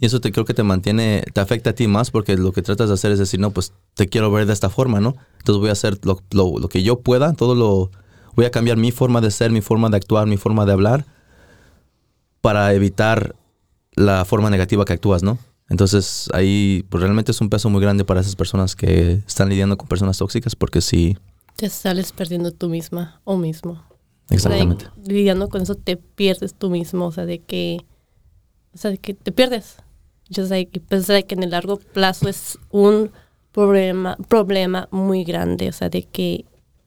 Y eso te creo que te mantiene, te afecta a ti más porque lo que tratas de hacer es decir, no, pues te quiero ver de esta forma, ¿no? Entonces voy a hacer lo, lo- lo que yo pueda, todo lo, voy a cambiar mi forma de ser, mi forma de actuar, mi forma de hablar para evitar la forma negativa que actúas, ¿no? Entonces ahí pues, realmente es un peso muy grande para esas personas que están lidiando con personas tóxicas porque sí, Te sales perdiendo tú misma o mismo. exactamente. Like, lidiando con eso te pierdes tú mismo, o sea, de que, o sea, de que te pierdes. Just like, pues, like, en el largo plazo es un problema, problema muy grande, o sea, de que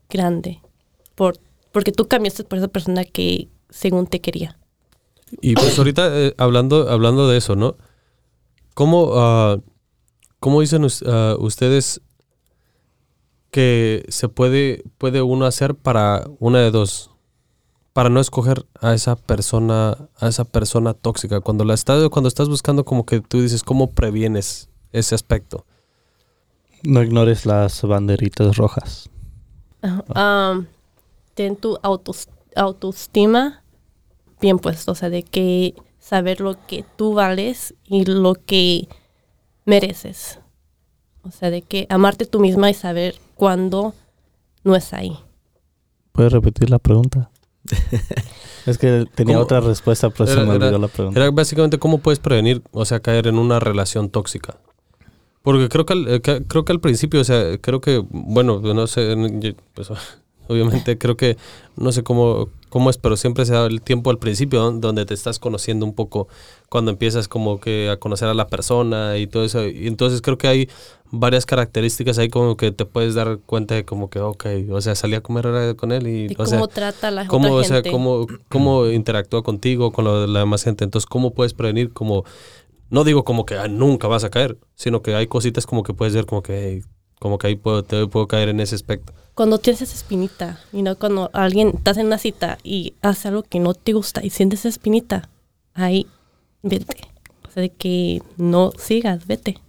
grande, por, porque tú cambiaste por esa persona que según te quería. Y pues ahorita eh, hablando, hablando de eso, ¿no? ¿Cómo, ah, cómo dicen ah, ustedes que se puede, puede uno hacer para una de dos? Para no escoger a esa persona, a esa persona tóxica. Cuando la estás, cuando estás buscando como que tú dices, ¿cómo previenes ese aspecto? No ignores las banderitas rojas. Um, ten tu autos- autoestima bien puesto, o sea, de que saber lo que tú vales y lo que mereces. O sea, de que amarte tú misma y saber cuándo no es ahí. ¿Puedes repetir la pregunta? es que tenía ¿Cómo? otra respuesta, pero se Era- me olvidó era- la pregunta. Era básicamente cómo puedes prevenir, o sea, caer en una relación tóxica. Porque creo que al, eh, que- creo que al principio, o sea, creo que, bueno, no sé, pues, obviamente creo que, no sé cómo, cómo es, pero siempre se da el tiempo al principio don- donde te estás conociendo un poco, cuando empiezas como que a conocer a la persona y todo eso. Y entonces creo que hay varias características ahí como que te puedes dar cuenta de como que, ok, o sea, salí a comer con él y, De o cómo sea, trata a la cómo, otra o sea, gente. cómo, cómo interactúa contigo, con la demás gente. Entonces, ¿cómo puedes prevenir? Como, no digo como que ah, nunca vas a caer, sino que hay cositas como que puedes ver como que, hey, como que ahí puedo, te puedo caer en ese aspecto. Cuando tienes esa espinita, y no cuando alguien estás en una cita y hace algo que no te gusta y sientes esa espinita, ahí vete. O sea, de que no sigas, vete.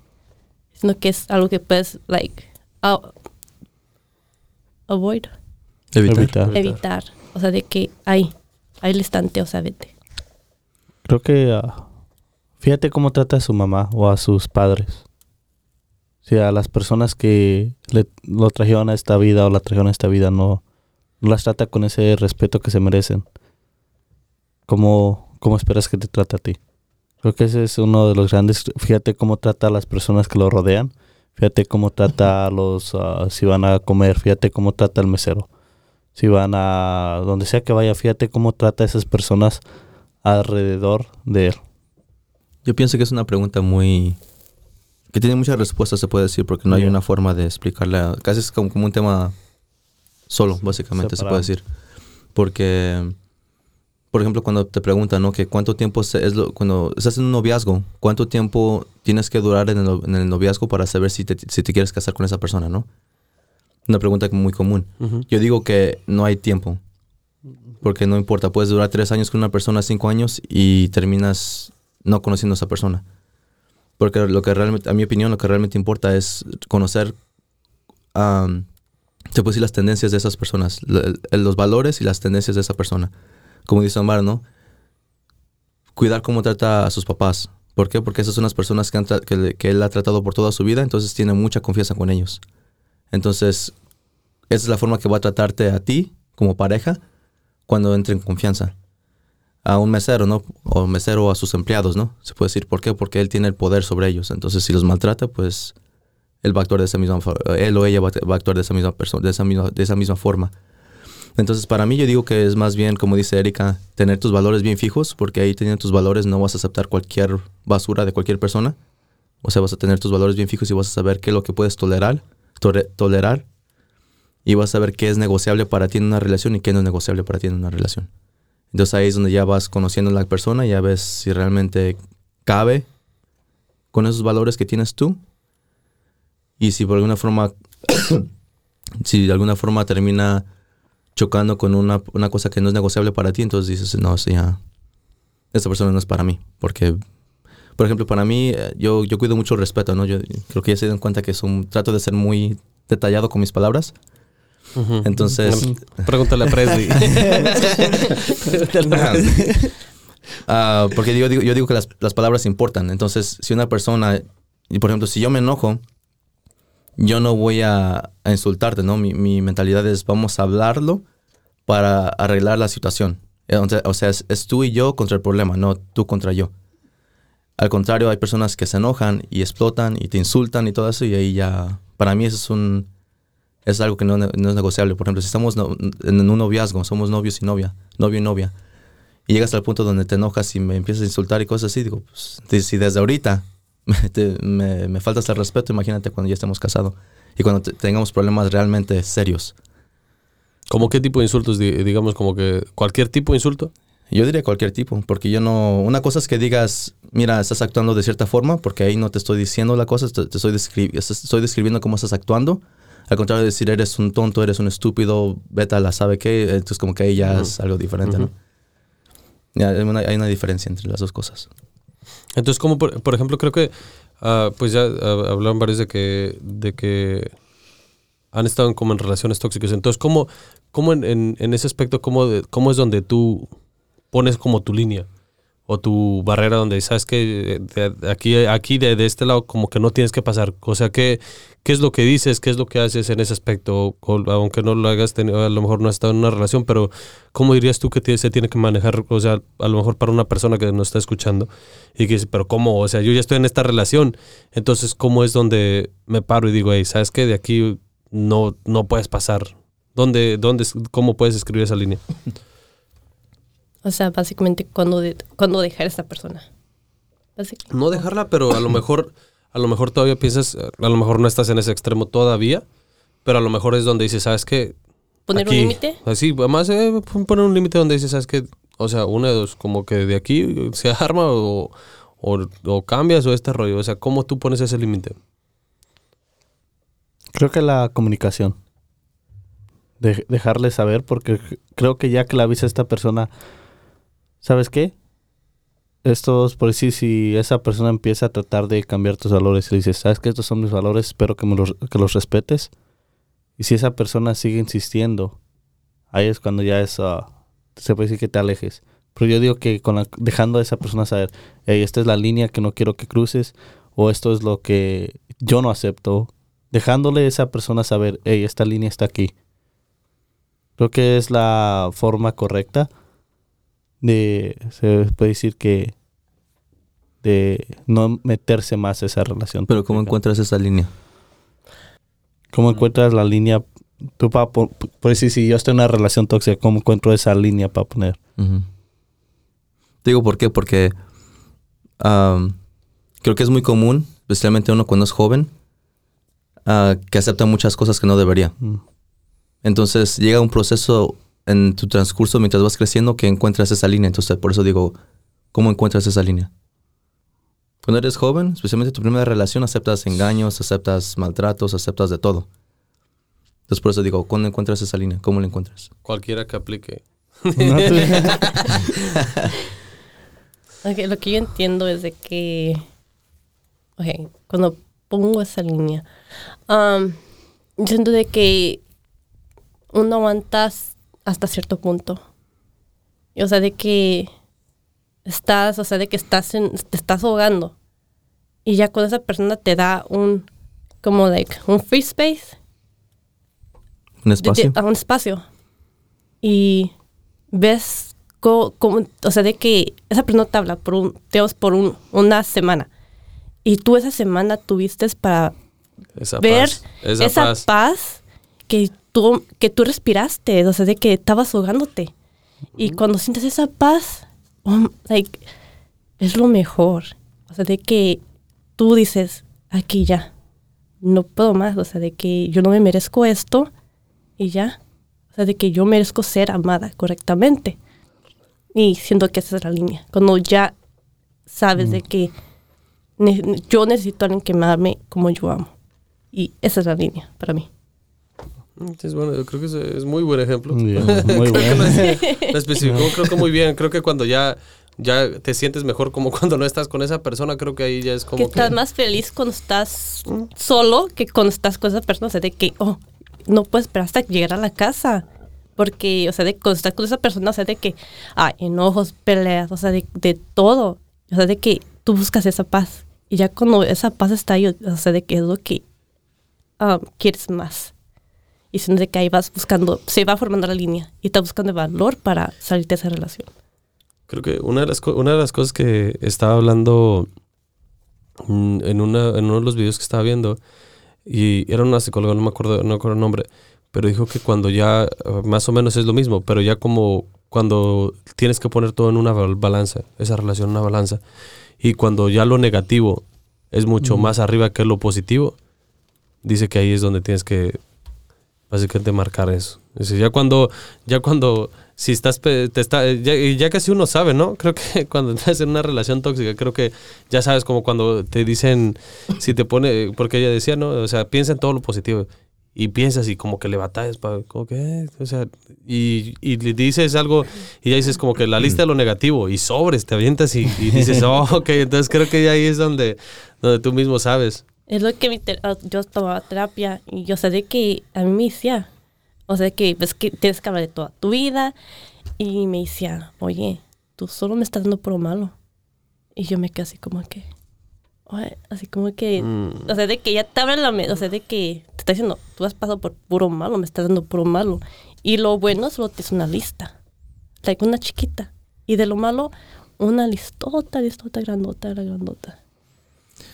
Sino que es algo que puedes, like, avoid, Evitar. Evitar. evitar. O sea, de que ahí, ahí el instante, o sea, vete. Creo que ah, fíjate cómo trata a su mamá o a sus padres. Sea, a las personas que le, lo trajeron a esta vida o la trajeron a esta vida no, no las trata con ese respeto que se merecen. ¿Cómo, cómo esperas que te trate a ti? Creo que ese es uno de los grandes. Fíjate cómo trata a las personas que lo rodean. Fíjate cómo trata a los. ah, si van a comer, fíjate cómo trata al mesero. Si van a. donde sea que vaya, fíjate cómo trata a esas personas alrededor de él. Yo pienso que es una pregunta muy... que tiene muchas respuestas, se puede decir, porque no hay una forma de explicarla. Casi es como, como un tema solo, básicamente, se puede decir. Porque, por ejemplo, cuando te preguntan, ¿no? Que cuánto tiempo se- es lo... Cuando estás en un noviazgo, ¿cuánto tiempo tienes que durar en el, no- en el noviazgo para saber si te, si te quieres casar con esa persona, no? Una pregunta muy común. Yo digo que no hay tiempo. Porque no importa, puedes durar tres años con una persona, cinco años y terminas no conociendo a esa persona. Porque lo que realmente, a mi opinión, lo que realmente importa es conocer, puede decir, las tendencias de esas personas, los valores y las tendencias de esa persona. Como dice Omar, ¿no? Cuidar cómo trata a sus papás. ¿Por qué? Porque esas son las personas que, han que él ha tratado por toda su vida, entonces tiene mucha confianza con ellos. Entonces, esa es la forma que va a tratarte a ti como pareja cuando entre en confianza. A un mesero, ¿no? O mesero a sus empleados, ¿no? Se puede decir, ¿por qué? Porque él tiene el poder sobre ellos. Entonces, si los maltrata, pues él va a actuar de esa misma él o ella va a actuar de esa misma persona, de esa misma, de esa misma forma. Entonces, para mí yo digo que es más bien, como dice Erika, tener tus valores bien fijos, porque ahí teniendo tus valores no vas a aceptar cualquier basura de cualquier persona. O sea, vas a tener tus valores bien fijos y vas a saber qué es lo que puedes tolerar, tolerar y vas a saber qué es negociable para ti en una relación y qué no es negociable para ti en una relación. Entonces ahí es donde ya vas conociendo a la persona, ya ves si realmente cabe con esos valores que tienes tú y si por alguna forma, si de alguna forma termina chocando con una, una cosa que no es negociable para ti, entonces dices, no, sí, ya, esta persona no es para mí, porque por ejemplo, para mí, eh, yo, yo cuido mucho el respeto, ¿no? Yo creo que ya se dan cuenta que es un, trato de ser muy detallado con mis palabras. Entonces, Pregúntale a Presley. Ah, porque yo digo, yo digo que las, las palabras importan. Entonces, si una persona, y por ejemplo, si yo me enojo, yo no voy a, a insultarte, ¿no? Mi, mi mentalidad es vamos a hablarlo para arreglar la situación. Eh, O sea, o sea, es, es tú y yo contra el problema, no tú contra yo. Al contrario, hay personas que se enojan y explotan y te insultan y todo eso, y ahí ya, para mí eso es un, es algo que no, no es negociable. Por ejemplo, si estamos no- en un noviazgo, somos novios y novia, novio y novia, y llegas al punto donde te enojas y me empiezas a insultar y cosas así, digo, pues, si desde ahorita me, te- me- me faltas el respeto, imagínate cuando ya estemos casados y cuando te- tengamos problemas realmente serios. ¿Cómo qué tipo de insultos? Di- Digamos como que cualquier tipo de insulto. Yo diría cualquier tipo, porque yo no... Una cosa es que digas, mira, estás actuando de cierta forma, porque ahí no te estoy diciendo la cosa, te, te estoy, descri- estoy describiendo cómo estás actuando. Al contrario de decir, eres un tonto, eres un estúpido, vete a la sabe qué, entonces como que ahí ya es algo diferente. ¿no? Ya, hay, una, hay una diferencia entre las dos cosas. Entonces, como por, por ejemplo, creo que, ah, pues ya ah, hablaron varios de que, de que han estado en, como en relaciones tóxicas. Entonces, ¿cómo, cómo en, en- en ese aspecto, cómo, de- cómo es donde tú pones como tu línea o tu barrera donde sabes que aquí, aquí de, este lado como que no tienes que pasar? O sea, ¿qué, ¿qué es lo que dices? ¿Qué es lo que haces en ese aspecto? Aunque no lo hagas, tenido- a lo mejor no has estado en una relación, pero ¿cómo dirías tú que se tiene que manejar? O sea, a lo mejor para una persona que nos está escuchando y que dice, pero ¿cómo? O sea, yo ya estoy en esta relación, entonces ¿cómo es donde me paro y digo, hey, ¿sabes qué? De aquí no, no puedes pasar. ¿Dónde, dónde, ¿Cómo puedes escribir esa línea? O sea, básicamente cuando, de- cuando dejar a esa persona. No dejarla, pero a lo mejor, a lo mejor todavía piensas, a lo mejor no estás en ese extremo todavía, pero a lo mejor es donde dices, ¿sabes qué? Poner Aquí- un límite. Así, además eh, pon- poner un límite donde dices, ¿sabes qué? O sea, una de dos, como que de aquí se arma o, o, o cambias o este rollo. O sea, ¿cómo tú pones ese límite? Creo que la comunicación. De- dejarle saber, porque creo que ya que la avisa a esta persona, ¿sabes qué? Estos, por decir, si esa persona empieza a tratar de cambiar tus valores y dices, ¿sabes qué? Estos son mis valores, espero que, los, que los respetes. Y si esa persona sigue insistiendo, ahí es cuando ya es, ah, se puede decir que te alejes. Pero yo digo que con la- dejando a esa persona saber, hey, esta es la línea que no quiero que cruces, o esto es lo que yo no acepto, dejándole a esa persona saber, hey, esta línea está aquí. Creo que es la forma correcta de, se puede decir que, de no meterse más a esa relación. Pero ¿cómo encuentras esa línea? ¿Cómo encuentras la línea? Tú para por decir, si yo estoy en una relación tóxica, ¿cómo encuentro esa línea para poner? Te digo por qué, porque creo que es muy común, especialmente uno cuando es joven, ah, que acepta muchas cosas que no debería. Entonces llega un proceso en tu transcurso mientras vas creciendo que encuentras esa línea. Entonces por eso digo, ¿cómo encuentras esa línea? Cuando eres joven, especialmente tu primera relación, aceptas engaños, aceptas maltratos, aceptas de todo. Entonces por eso digo, ¿cuándo encuentras esa línea? ¿Cómo la encuentras? Cualquiera que aplique. No, tú- Ok, lo que yo entiendo es de que, ok, cuando pongo esa línea, um, siento de que uno aguanta s- hasta cierto punto. O sea, de que estás, o sea, de que estás en, te estás ahogando. Y ya cuando esa persona te da un, como, like, un free space, ¿Un espacio? de- a un espacio. Y ves co- cómo, o sea, de que esa persona te habla por un, digamos, por un, una semana. Y tú esa semana tuviste para Esa ver paz. Esa, esa, paz. paz. que tú, que tú respiraste, o sea, de que estabas ahogándote. Y cuando sientes esa paz, oh, like, es lo mejor. O sea, de que tú dices, aquí ya, no puedo más. O sea, de que yo no me merezco esto y ya. O sea, de que yo merezco ser amada correctamente. Y siento que esa es la línea. Cuando ya sabes de que ne- yo necesito a alguien que me ame como yo amo. Y esa es la línea para mí. Mm, Es bueno, yo creo que es, es muy buen ejemplo. Yeah, muy Creo que bueno. lo, especificó, creo que muy bien. Creo que cuando ya, ya te sientes mejor como cuando no estás con esa persona, creo que ahí ya es que como que... estás más feliz cuando estás solo que cuando estás con esa persona. O sea, de que, oh, no puedes esperar hasta llegar a la casa. Porque, o sea, de cuando estás con esa persona, o sea, de que hay enojos, peleas, o sea, de, de todo. O sea, de que tú buscas esa paz. Y ya cuando esa paz está ahí, o sea, de que es lo que ah, quieres más. Y siento de que ahí vas buscando, se va formando la línea y estás buscando el valor para salir de esa relación. Creo que una de las, una de las cosas que estaba hablando mm, en, una, en uno de los videos que estaba viendo, y era una psicóloga, no me acuerdo, no me acuerdo el nombre, pero dijo que cuando ya, eh, más o menos es lo mismo, pero ya como cuando tienes que poner todo en una bal- balanza, esa relación en una balanza, y cuando ya lo negativo es mucho más arriba que lo positivo, dice que ahí es donde tienes que básicamente marcar eso. Es decir, ya cuando, ya cuando, si estás, te está, ya, ya casi uno sabe, ¿no? Creo que cuando estás en una relación tóxica, creo que ya sabes como cuando te dicen, si te pone, porque ella decía, ¿no? O sea, piensa en todo lo positivo. Y piensas y como que le batallas para, como que, eh, o sea, y, y le dices algo y ya dices como que la lista de lo negativo y sobres, te avientas y, y dices, oh, ok, entonces creo que ahí es donde, donde tú mismo sabes. Es lo que mi ter- ah, yo tomaba terapia y yo de que a mí me decía, o sea, que ves que tienes que hablar de toda tu vida y me decía, oye, tú solo me estás dando por lo malo. Y yo me quedé así como que, oye, así como que, Mm. o sea, de que ya te abre la mente, o sea, de que te está diciendo, tú has pasado por puro malo, me estás dando puro malo. Y lo bueno solo te es una lista, like una chiquita. Y de lo malo, una listota, listota, grandota, grandota.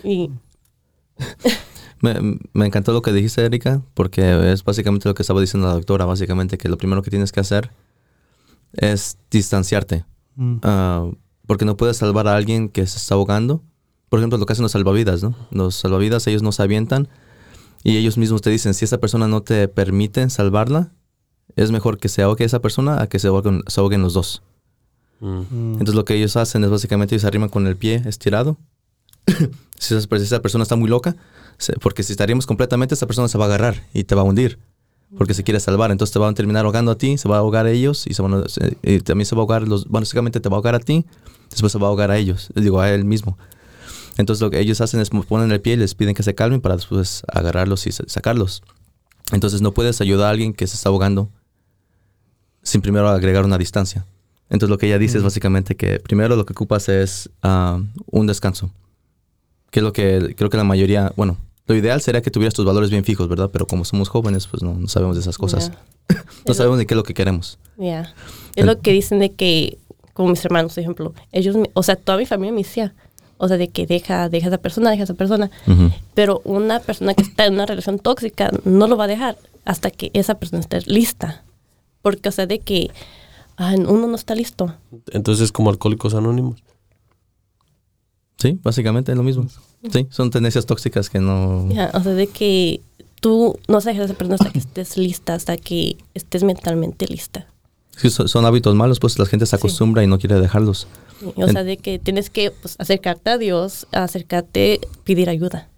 Y Me, me encantó lo que dijiste, Erika, porque es básicamente lo que estaba diciendo la doctora, básicamente que lo primero que tienes que hacer es distanciarte. Mm. Ah, porque no puedes salvar a alguien que se está ahogando. Por ejemplo, lo que hacen los salvavidas, ¿no? Los salvavidas, ellos no se avientan y ellos mismos te dicen, si esa persona no te permite salvarla, es mejor que se ahogue esa persona a que se ahoguen, se ahoguen los dos. Mm. Mm. Entonces lo que ellos hacen es básicamente ellos se arriman con el pie estirado. si, esa, persona está muy loca, porque si estaríamos completamente, esa persona se va a agarrar y te va a hundir. Porque se quiere salvar. Entonces te van a terminar ahogando a ti, se va a ahogar a ellos y, se van a- y también se va a ahogar, los, básicamente te va a ahogar a ti, después se va a ahogar a ellos, digo a él mismo. Entonces lo que ellos hacen es ponen el pie y les piden que se calmen para después agarrarlos y sa- sacarlos. Entonces no puedes ayudar a alguien que se está ahogando sin primero agregar una distancia. Entonces lo que ella dice es básicamente que primero lo que ocupas es ah, un descanso. Que es lo que creo que la mayoría, bueno, lo ideal sería que tuvieras tus valores bien fijos, ¿verdad? Pero como somos jóvenes, pues no, no sabemos de esas cosas. Yeah. No sabemos ni qué es lo que queremos. Ya. Es lo que dicen de que, como mis hermanos, por ejemplo, ellos, me- o sea, toda mi familia me decía, o sea, de que deja, deja a esa persona, deja a esa persona. Pero una persona que está en una relación tóxica no lo va a dejar hasta que esa persona esté lista. Porque, o sea, de que ah, uno no está listo. Entonces, como alcohólicos anónimos. Sí, básicamente es lo mismo. Sí, son tendencias tóxicas que no... O sea, de que tú no se dejes esa persona hasta que estés lista, hasta que estés mentalmente lista. Sí, son, son hábitos malos, pues la gente se acostumbra y no quiere dejarlos. O sea, de que tienes que pues, acercarte a Dios, acercarte, pedir ayuda.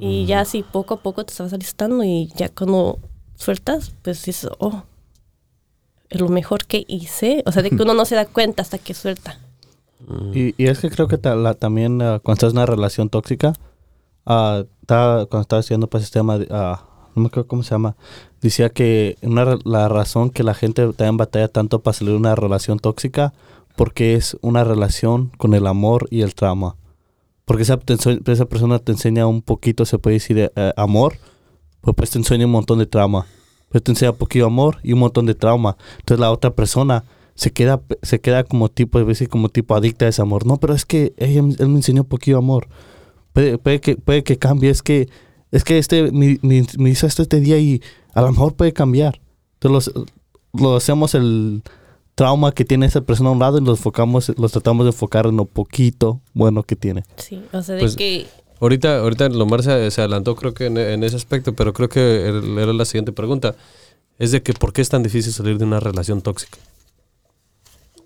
Y ya así poco a poco te vas alistando y ya cuando sueltas, pues dices, oh, es lo mejor que hice. O sea, de que uno no se da cuenta hasta que suelta. Y, y es que creo que ta- la- también ah, cuando estás en una relación tóxica, ah, ta- cuando estaba estudiando para este tema, ah, no me acuerdo cómo se llama, decía que una, la razón que la gente también batalla tanto para salir de una relación tóxica, porque es una relación con el amor y el trauma. Porque esa, te esa persona te enseña un poquito, se puede decir, de, eh, amor, pues, pues te enseña un montón de trauma. Pues te enseña poquito amor y un montón de trauma. Entonces la otra persona se queda, se queda como tipo, a veces como tipo adicta a ese amor. No, pero es que ella, él me enseñó poquito amor. Puede, puede que, puede que cambie. Es que, es que este me, me- me hizo esto este día y a lo mejor puede cambiar. Entonces los- lo hacemos el trauma que tiene esa persona a un lado y los enfocamos, los tratamos de enfocar en lo poquito bueno que tiene. Sí, o sea, de Pues, que Ahorita, ahorita Lomar se, se adelantó creo que en, en ese aspecto, pero creo que era la siguiente pregunta. Es de que ¿por qué es tan difícil salir de una relación tóxica?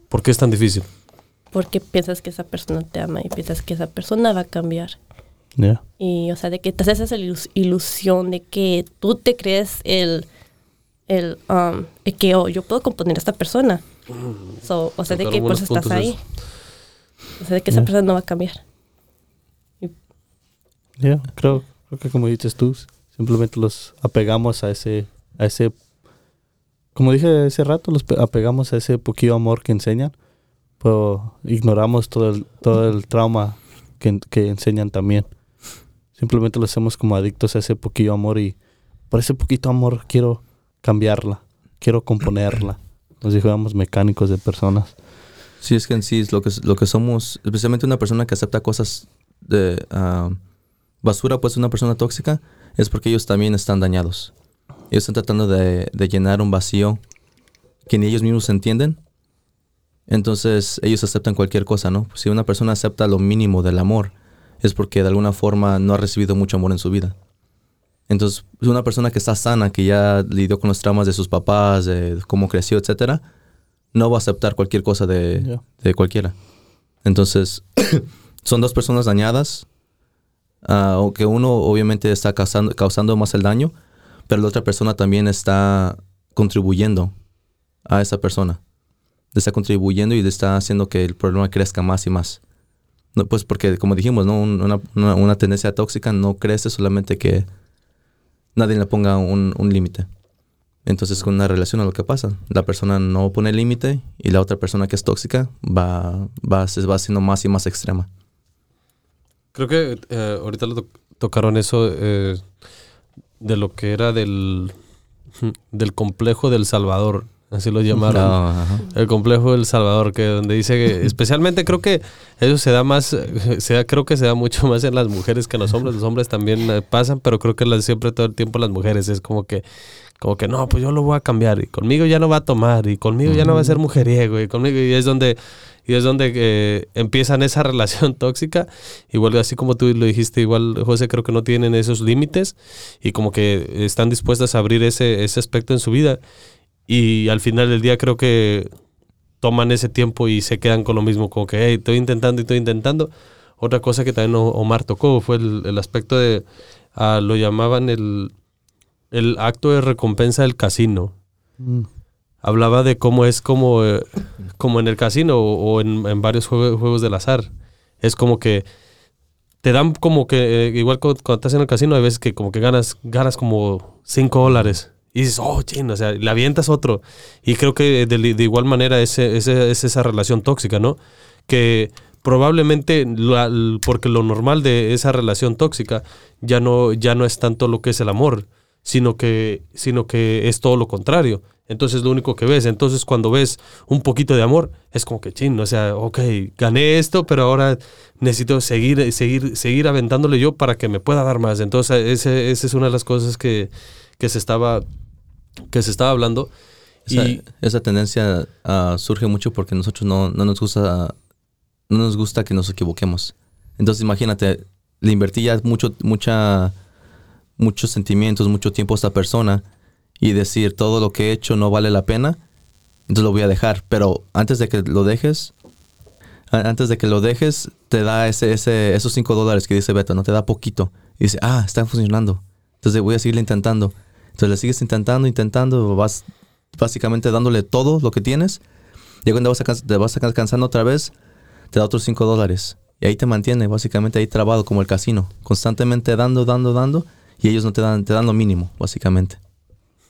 ¿Por qué es tan difícil? porque piensas que esa persona te ama y piensas que esa persona va a cambiar. Ya. Y, o sea, de que te haces esa ilus- ilusión de que tú te crees el, el, um, que oh, yo puedo componer a esta persona. So, o sea, de que por eso estás ahí. O sea, de que esa Ya. persona no va a cambiar. Ya, creo, creo que como dices tú, simplemente los apegamos a ese, a ese, como dije hace rato, los pe- apegamos a ese poquito amor que enseñan, pero ignoramos todo el, todo el trauma que, que enseñan también. Simplemente los hacemos como adictos a ese poquito amor y por ese poquito amor quiero cambiarla, quiero componerla. Nos dijéramos mecánicos de personas. Sí, es que en sí es lo que, lo que somos, especialmente una persona que acepta cosas de ah, basura, pues una persona tóxica, es porque ellos también están dañados. Ellos están tratando de, de llenar un vacío que ni ellos mismos entienden. Entonces ellos aceptan cualquier cosa, ¿no? Si una persona acepta lo mínimo del amor, es porque de alguna forma no ha recibido mucho amor en su vida. Entonces, una persona que está sana, que ya lidió con los traumas de sus papás, de cómo creció, etcétera, no va a aceptar cualquier cosa de, Ya. de cualquiera. Entonces, son dos personas dañadas, ah, aunque uno obviamente está causando, causando más el daño, pero la otra persona también está contribuyendo a esa persona. Está contribuyendo y está haciendo que el problema crezca más y más. Pues porque, como dijimos, ¿no? Un- una, tendencia tóxica no crece solamente que nadie le ponga un, límite. Entonces, con una relación a lo que pasa, la persona no pone límite y la otra persona que es tóxica va, va, se va haciendo más y más extrema. Creo que eh, ahorita lo to- tocaron eso eh, de lo que era del, del complejo del Salvador, así lo llamaron. Ah. El complejo del Salvador, que donde dice que especialmente creo que eso se da más, se da, creo que se da mucho más en las mujeres que en los hombres. Los hombres también eh, pasan, pero creo que las- siempre todo el tiempo las mujeres es como que, como que no, pues yo lo voy a cambiar y conmigo ya no va a tomar y conmigo ya no va a ser mujeriego y conmigo y es donde y es donde eh, empiezan esa relación tóxica. Igual así como tú lo dijiste, igual José creo que no tienen esos límites y como que están dispuestas a abrir ese, ese aspecto en su vida y al final del día creo que toman ese tiempo y se quedan con lo mismo, como que, hey, estoy intentando y estoy intentando. Otra cosa que también Omar tocó fue el, el aspecto de, ah, lo llamaban el, el acto de recompensa del casino. Mm. Hablaba de cómo es como, eh, como en el casino o, en, en varios juegos, juegos del azar. Es como que te dan como que, eh, igual cu- cuando estás en el casino, hay veces que como que ganas, ganas como 5 dólares. Y dices, oh, ching, o sea, le avientas otro. Y creo que de, igual manera ese, ese- es esa relación tóxica, ¿no? Que probablemente, porque lo normal de esa relación tóxica ya no, ya no es tanto lo que es el amor, sino que, sino que es todo lo contrario. Entonces lo único que ves, entonces cuando ves un poquito de amor, es como que ching, o sea, ok, gané esto, pero ahora necesito seguir, seguir, seguir aventándole yo para que me pueda dar más. Entonces ese- esa es una de las cosas que, que se estaba, que se estaba hablando. Esa, y esa tendencia ah, surge mucho porque nosotros no, no nos gusta no nos gusta que nos equivoquemos. Entonces imagínate, le invertí ya mucho, mucha, muchos sentimientos, mucho tiempo a esta persona y decir todo lo que he hecho no vale la pena, entonces lo voy a dejar. Pero antes de que lo dejes, antes de que lo dejes, te da ese, ese, esos 5 dólares que dice Beto, no te da poquito. Y dice, ah, está funcionando. Entonces voy a seguirle intentando. Entonces le sigues intentando, intentando, vas básicamente dándole todo lo que tienes. Y cuando vas a, te vas a cansando otra vez, te da otros 5 dólares. Y ahí te mantiene, básicamente ahí trabado como el casino. Constantemente dando, dando, dando. Y ellos no te dan, te dan lo mínimo, básicamente.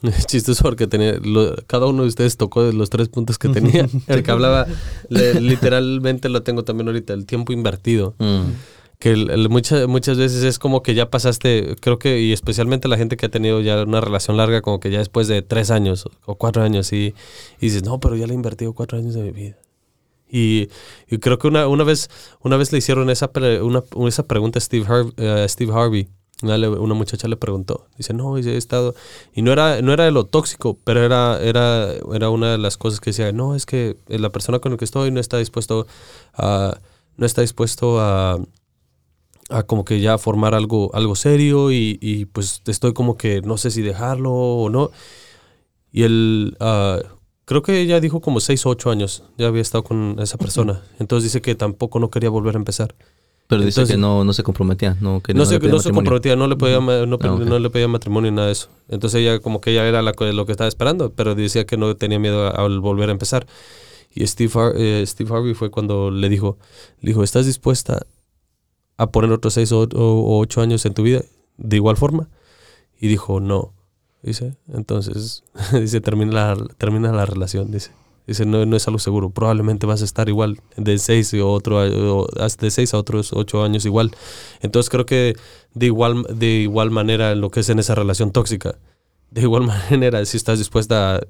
Es chistoso porque tenía, cada uno de ustedes tocó los tres puntos que tenía. el que hablaba, literalmente lo tengo también ahorita, el tiempo invertido. Mm. Que muchas, muchas veces es como que ya pasaste, creo que, y especialmente la gente que ha tenido ya una relación larga, como que ya después de tres años o cuatro años, y, y dices, no, pero ya le he invertido cuatro años de mi vida. Y, creo que una, una, vez, una vez le hicieron esa, una, esa pregunta a Steve, eh, Steve Harvey una, muchacha le preguntó, dice, no, he estado, y no era, no era de lo tóxico, pero era, era, era una de las cosas que decía, no, es que la persona con la que estoy no está dispuesto a, no está dispuesto a, a como que ya formar algo, algo serio y, y, pues estoy como que no sé si dejarlo o no. Y él, uh, creo que ella dijo como 6 o 8 años, ya había estado con esa persona. Entonces dice que tampoco no quería volver a empezar. Pero dice que no, no se comprometía. No, que no, se, no se comprometía, no le, pedía, no, ah, no, le pedía matrimonio ni nada de eso. Entonces ella como que ella era la, lo que estaba esperando, pero decía que no tenía miedo al volver a empezar. Y Steve, eh, Steve Harvey fue cuando le dijo, le dijo, ¿estás dispuesta a poner otros seis o, ocho años en tu vida de igual forma? Y dijo, no. Dice, entonces, dice, termina la, termina la relación, dice. Dice, no, no es algo seguro. Probablemente vas a estar igual de seis o otro, de seis a otros ocho años igual. Entonces creo que de igual, de igual manera en lo que es en esa relación tóxica, de igual manera, si estás dispuesta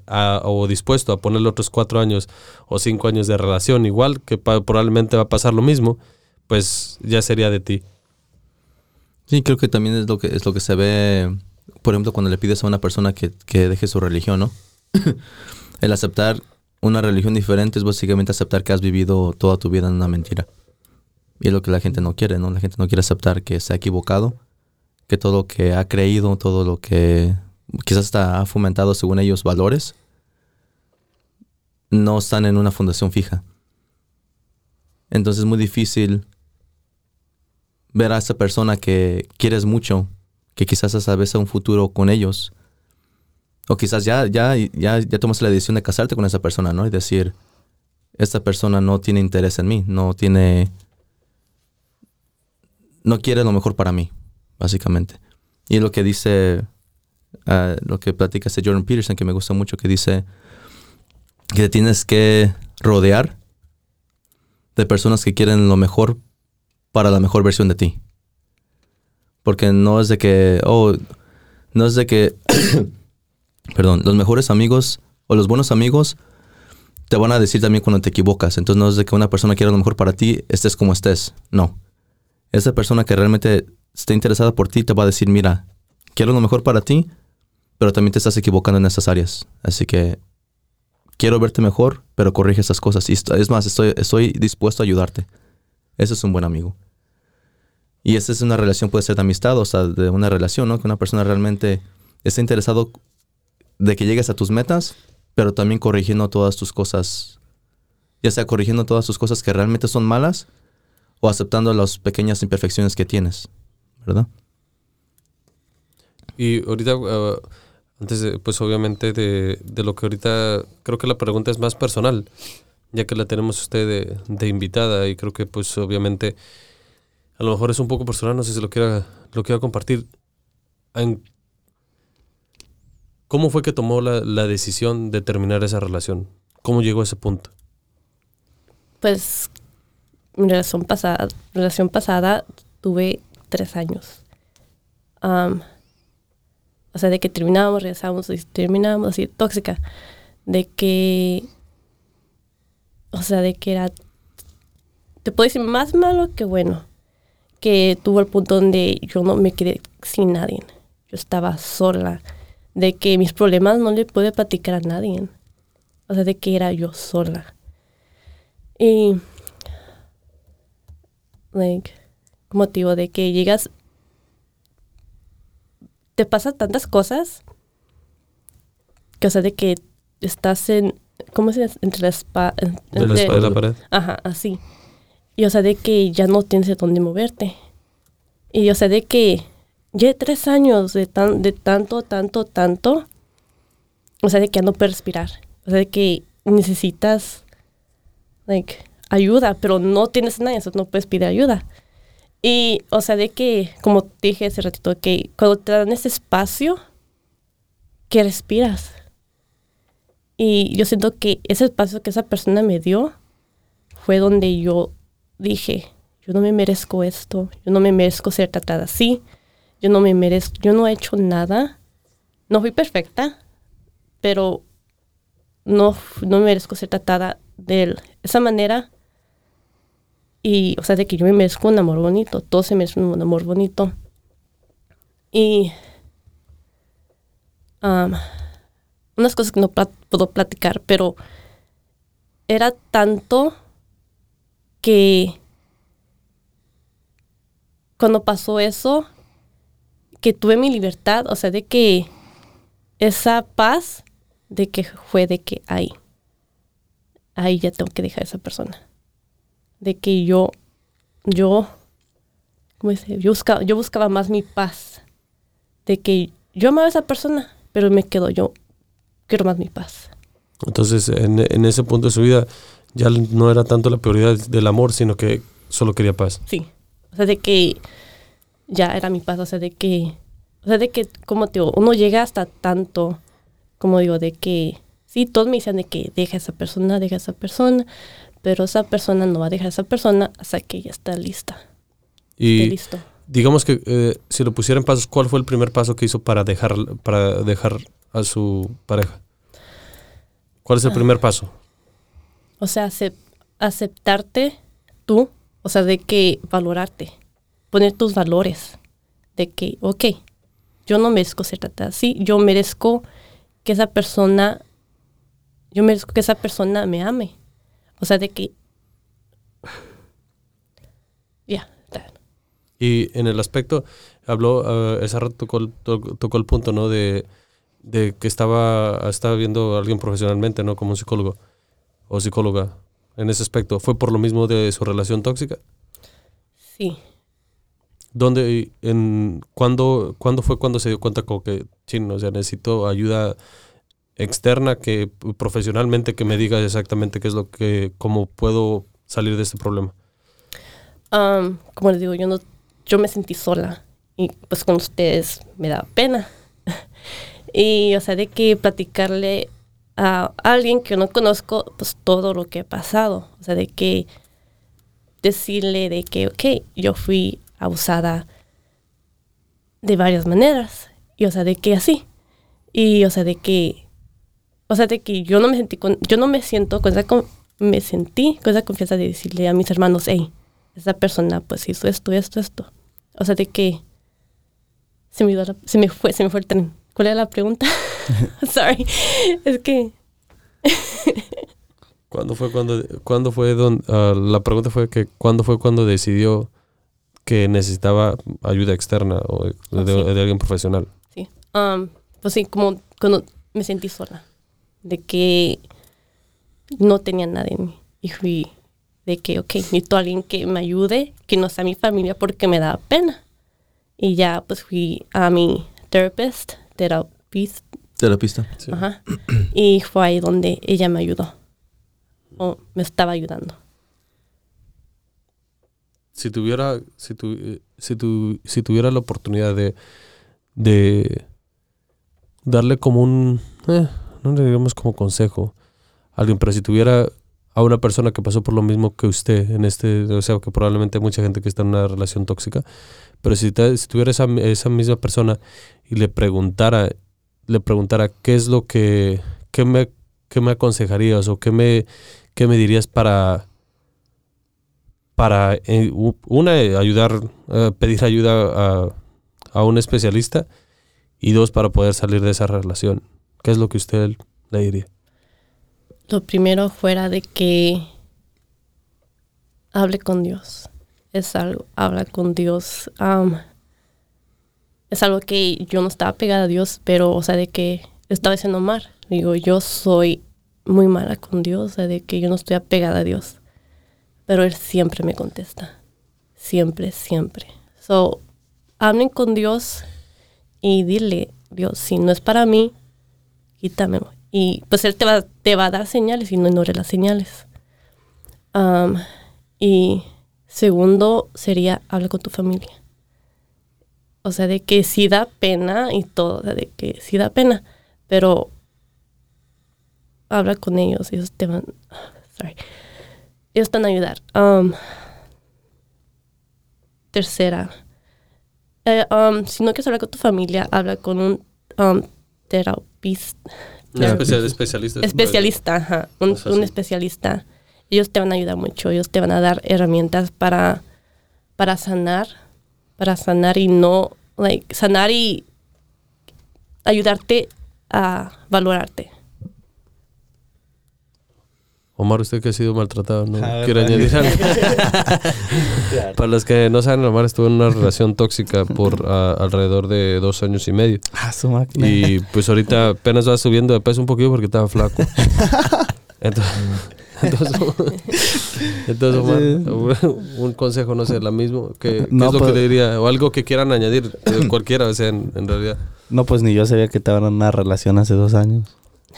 o dispuesto a ponerle otros cuatro años o cinco años de relación, igual que probablemente va a pasar lo mismo, pues ya sería de ti. Sí, creo que también es lo que es lo que se ve, por ejemplo, cuando le pides a una persona que, que deje su religión, ¿no? El aceptar una religión diferente es básicamente aceptar que has vivido toda tu vida en una mentira. Y es lo que la gente no quiere, ¿no? La gente no quiere aceptar que se ha equivocado, que todo lo que ha creído, todo lo que quizás está, ha fomentado según ellos valores, no están en una fundación fija. Entonces es muy difícil ver a esa persona que quieres mucho, que quizás a veces un futuro con ellos, o quizás ya, ya, ya, ya tomaste la decisión de casarte con esa persona, ¿no? Y decir, esta persona no tiene interés en mí, no tiene... No quiere lo mejor para mí, básicamente. Y es lo que dice, ah, lo que platica este Jordan Peterson, que me gusta mucho, que dice que tienes que rodear de personas que quieren lo mejor para la mejor versión de ti. Porque no es de que, oh, no es de que perdón, los mejores amigos o los buenos amigos te van a decir también cuando te equivocas. Entonces no es de que una persona quiera lo mejor para ti, estés como estés. No. Esa persona que realmente esté interesada por ti te va a decir, mira, quiero lo mejor para ti, pero también te estás equivocando en esas áreas. Así que quiero verte mejor, pero corrige esas cosas. Y es más, estoy, estoy dispuesto a ayudarte. Ese es un buen amigo. Y esa es una relación, puede ser de amistad o sea, de una relación, ¿no? Que una persona realmente está interesado de que llegues a tus metas, pero también corrigiendo todas tus cosas, ya sea corrigiendo todas tus cosas que realmente son malas o aceptando las pequeñas imperfecciones que tienes, ¿verdad? Y ahorita, uh, antes, de, pues obviamente de, de, lo que ahorita, creo que la pregunta es más personal, ya que la tenemos usted de, de, invitada y creo que pues obviamente a lo mejor es un poco personal, no sé si lo quiera, lo quiera compartir. ¿En ¿Cómo fue que tomó la, decisión de terminar esa relación? ¿Cómo llegó a ese punto? Pues mi relación pasada, relación pasada tuve tres años. o sea, de que terminábamos, regresábamos y terminábamos así, tóxica. De que, o sea, de que era, te puedo decir, más malo que bueno. Que tuvo el punto donde yo no me quedé sin nadie. Yo estaba sola de que mis problemas no le puede platicar a nadie. O sea, de que era yo sola. Y, like, motivo de que llegas, te pasan tantas cosas, que, o sea, de que estás en, ¿cómo se dice? Entre la, espada, entre, la espalda y la pared. Ajá, así. Y, o sea, de que ya no tienes de dónde moverte. Y, o sea, de que ya tres años de, tan, de tanto, tanto, tanto, o sea, de que no puedes respirar, o sea, de que necesitas, like, ayuda, pero no tienes nadie, entonces no puedes pedir ayuda. Y, o sea, de que, como dije hace ratito, que cuando te dan ese espacio, que respiras. Y yo siento que ese espacio que esa persona me dio fue donde yo dije, yo no me merezco esto, yo no me merezco ser tratada así, yo no me merezco, yo no he hecho nada, no fui perfecta, pero no, no me merezco ser tratada de esa manera. Y, o sea, de que yo me merezco un amor bonito, todos se merecen un amor bonito. Y unas cosas que no puedo platicar, pero era tanto que cuando pasó eso, que tuve mi libertad, o sea, de que esa paz, de que fue de que ahí, ahí ya tengo que dejar a esa persona. De que yo, yo, ¿cómo dice? Yo buscaba, yo buscaba más mi paz. De que yo amaba a esa persona, pero me quedo yo, quiero más mi paz. Entonces, en, en ese punto de su vida, ya no era tanto la prioridad del amor, sino que solo quería paz. Sí. O sea, de que ya era mi paz, o sea, de que, o sea, de que, como te digo, uno llega hasta tanto, como digo, de que, sí, todos me dicen de que deja a esa persona, deja a esa persona, pero esa persona no va a dejar a esa persona hasta que ya está lista, esté Y listo. digamos que eh, si lo pusiera en pasos, ¿cuál fue el primer paso que hizo para dejar, para dejar a su pareja? ¿Cuál es el primer paso? O sea, acep- aceptarte tú, o sea, de que valorarte, poner tus valores, de que, ok, yo no merezco ser tratada así, yo merezco que esa persona, yo merezco que esa persona me ame. O sea, de que, ya, está. Y en el aspecto, habló, eh, ese rato tocó, tocó el punto, ¿no? De, de que estaba, estaba viendo a alguien profesionalmente, ¿no? Como un psicólogo o psicóloga. En ese aspecto, ¿fue por lo mismo de su relación tóxica? sí. ¿Dónde, en, cuándo, ¿Cuándo fue cuando se dio cuenta como que, chin, o sea, necesito ayuda externa que profesionalmente que me diga exactamente qué es lo que, cómo puedo salir de este problema? Am, como les digo, yo no, yo me sentí sola y pues con ustedes me da pena. y o sea, de que platicarle a alguien que no conozco, pues todo lo que he pasado. O sea, de que decirle de que, ok, yo fui abusada de varias maneras. Y o sea, de que así. Y o sea, de que, o sea, de que yo no me sentí con, yo no me siento con esa, con- me sentí con esa confianza de decirle a mis hermanos, hey, esa persona pues hizo esto, esto, esto. O sea, de que se me, la- se me fue, se me fue el tren. ¿Cuál era la pregunta? Sorry. Es que ¿Cuándo fue cuando, cuándo fue don- ah, la pregunta fue que cuándo fue cuando decidió que necesitaba ayuda externa o de, Ah, de- sí. de alguien profesional? sí. Um, pues sí, como cuando me sentí sola. De que no tenía nada en mí. Y fui de que, ok, necesito a alguien que me ayude, que no sea mi familia porque me da pena. Y ya pues fui a mi therapist, terapista, Terapista. Sí. Ajá. Y fue ahí donde ella me ayudó. O me estaba ayudando. Si tuviera, si, tu, eh, si, tu- si tuviera la oportunidad de, de darle como un, eh, no le digamos como consejo a alguien, pero si tuviera a una persona que pasó por lo mismo que usted en este, o sea, que probablemente hay mucha gente que está en una relación tóxica, pero si, tuviera esa, esa misma persona y le preguntara, le preguntara qué es lo que, qué me, qué me aconsejarías o qué me, qué me dirías para, para eh, una, eh, ayudar, eh, pedir ayuda a, a un especialista y dos, para poder salir de esa relación. ¿Qué es lo que usted le diría? Lo primero fuera de que hable con Dios. Es algo, habla con Dios. Es algo que yo no estaba pegada a Dios, pero, o sea, de que estaba haciendo mal. Digo, yo soy muy mala con Dios, o sea, de que yo no estoy apegada a Dios. Pero Él siempre me contesta. Siempre, siempre. So, hablen con Dios y dile, Dios, si no es para mí, quítamelo. Y pues Él te va, te va a dar señales y no ignore las señales. Y segundo sería, habla con tu familia. O sea, de que sí da pena y todo, o sea, de que sí da pena, pero habla con ellos, ellos te van, sorry, ellos te van a ayudar. Um, tercera, eh, um, si no quieres hablar con tu familia, habla con un um, terapista. Especial- especialista. Especialista, ajá, un, Es un especialista. Ellos te van a ayudar mucho, ellos te van a dar herramientas para, para sanar, para sanar y no, like, sanar y ayudarte a valorarte. Omar, usted que ha sido maltratado, ¿no? A ver, ¿Quiere para- añadir algo? Para los que no saben, Omar estuvo en una relación tóxica por ah, alrededor de dos años y medio. Ah, su máquina. Y pues ahorita apenas va subiendo de peso un poquito porque estaba flaco. Entonces, entonces, entonces, Omar, un consejo, no sé, la mismo. ¿Qué, qué No, es lo pues- que le diría? O algo que quieran añadir, eh, cualquiera, o sea, en, en realidad. No, pues ni yo sabía que estaban en una relación hace dos años.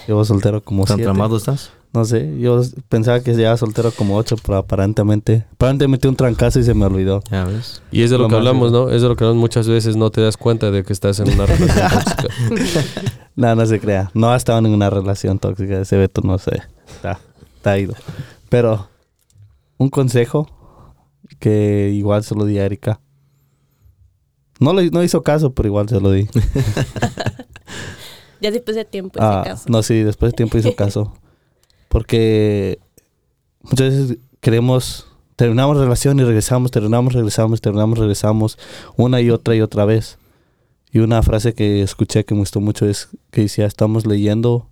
Llevo soltero como ¿Tan siete. tramado estás? No sé, yo pensaba que llevaba soltero como ocho, pero aparentemente... Aparentemente un trancazo y se me olvidó. Ya ves. Y es de lo, Lo que hablamos. ¿no? Es de lo que hablamos muchas veces, no te das cuenta de que estás en una relación tóxica. Nada, no se crea. No ha estado en una relación tóxica. Ese Beto no sé. Está, está ido. Pero un consejo que igual se lo di a Erika. No, le, no hizo caso, pero igual se lo di. Ya después de tiempo, Ah, ese caso. no, sí, después de tiempo hizo caso. Porque muchas veces queremos, terminamos relación y regresamos, terminamos, regresamos, terminamos, regresamos, una y otra y otra vez. Y una frase que escuché que me gustó mucho es que decía, estamos leyendo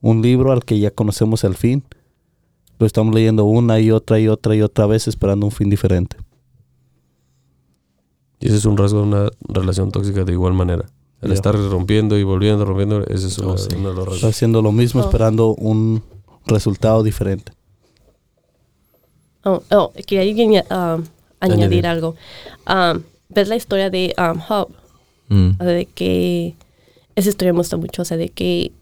un libro al que ya conocemos el fin. Lo estamos leyendo una y otra y otra y otra vez esperando un fin diferente. Y ese es un rasgo de una relación tóxica de igual manera. El estar rompiendo y volviendo, rompiendo, ese es uno, Oh, sí. uno de los Está rasgos. haciendo lo mismo Oh. esperando un resultado diferente. Oh, oh, quería añadir, um, añadir Añadir. algo. Um, ¿Ves la historia de um, Job? Mm. O sea, de que esa historia me gusta mucho, o sea, de que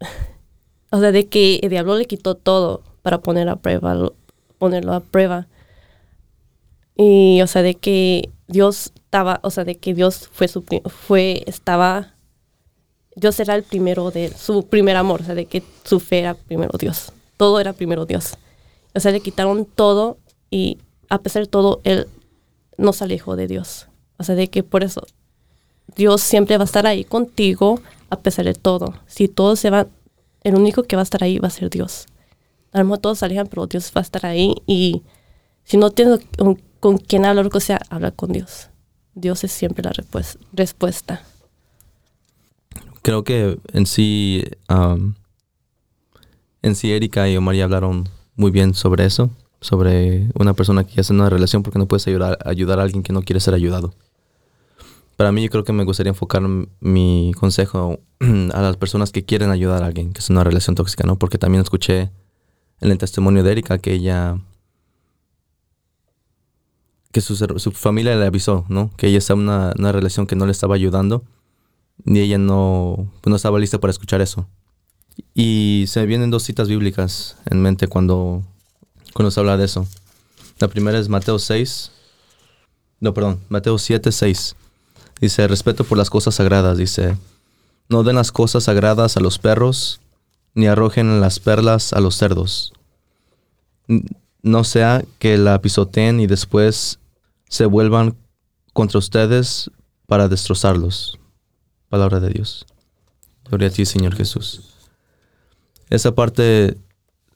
o sea, de que el diablo le quitó todo para poner a prueba, lo- ponerlo a prueba. Y o sea, de que Dios estaba, o sea, de que Dios fue su fue estaba Dios era el primero de su primer amor, o sea, de que su fe era primero Dios. Todo era primero Dios. O sea, le quitaron todo y a pesar de todo él no se alejó de Dios. O sea, de que por eso Dios siempre va a estar ahí contigo a pesar de todo. Si todo se va, el único que va a estar ahí va a ser Dios. A lo mejor todos se alejan, pero Dios va a estar ahí y si no tienes con, quién hablar o sea, habla con Dios. Dios es siempre la respuesta. Creo que en sí, am, en sí Erika y Omar ya hablaron muy bien sobre eso, sobre una persona que ya está en una relación porque no puedes ayudar, ayudar a alguien que no quiere ser ayudado. Para mí yo creo que me gustaría enfocar mi consejo a las personas que quieren ayudar a alguien que está en una relación tóxica, ¿no? Porque también escuché en el testimonio de Erika que ella que su, su familia le avisó, ¿no? Que ella está en una, una relación que no le estaba ayudando y ella no, pues no estaba lista para escuchar eso. Y se vienen dos citas bíblicas en mente cuando, cuando se habla de eso. La primera es Mateo 6, no, perdón, Mateo 7, 6. Dice, respeto por las cosas sagradas, dice, no den las cosas sagradas a los perros, ni arrojen las perlas a los cerdos. No sea que la pisoteen y después se vuelvan contra ustedes para destrozarlos. Palabra de Dios. Gloria a ti, Señor Jesús. Esa parte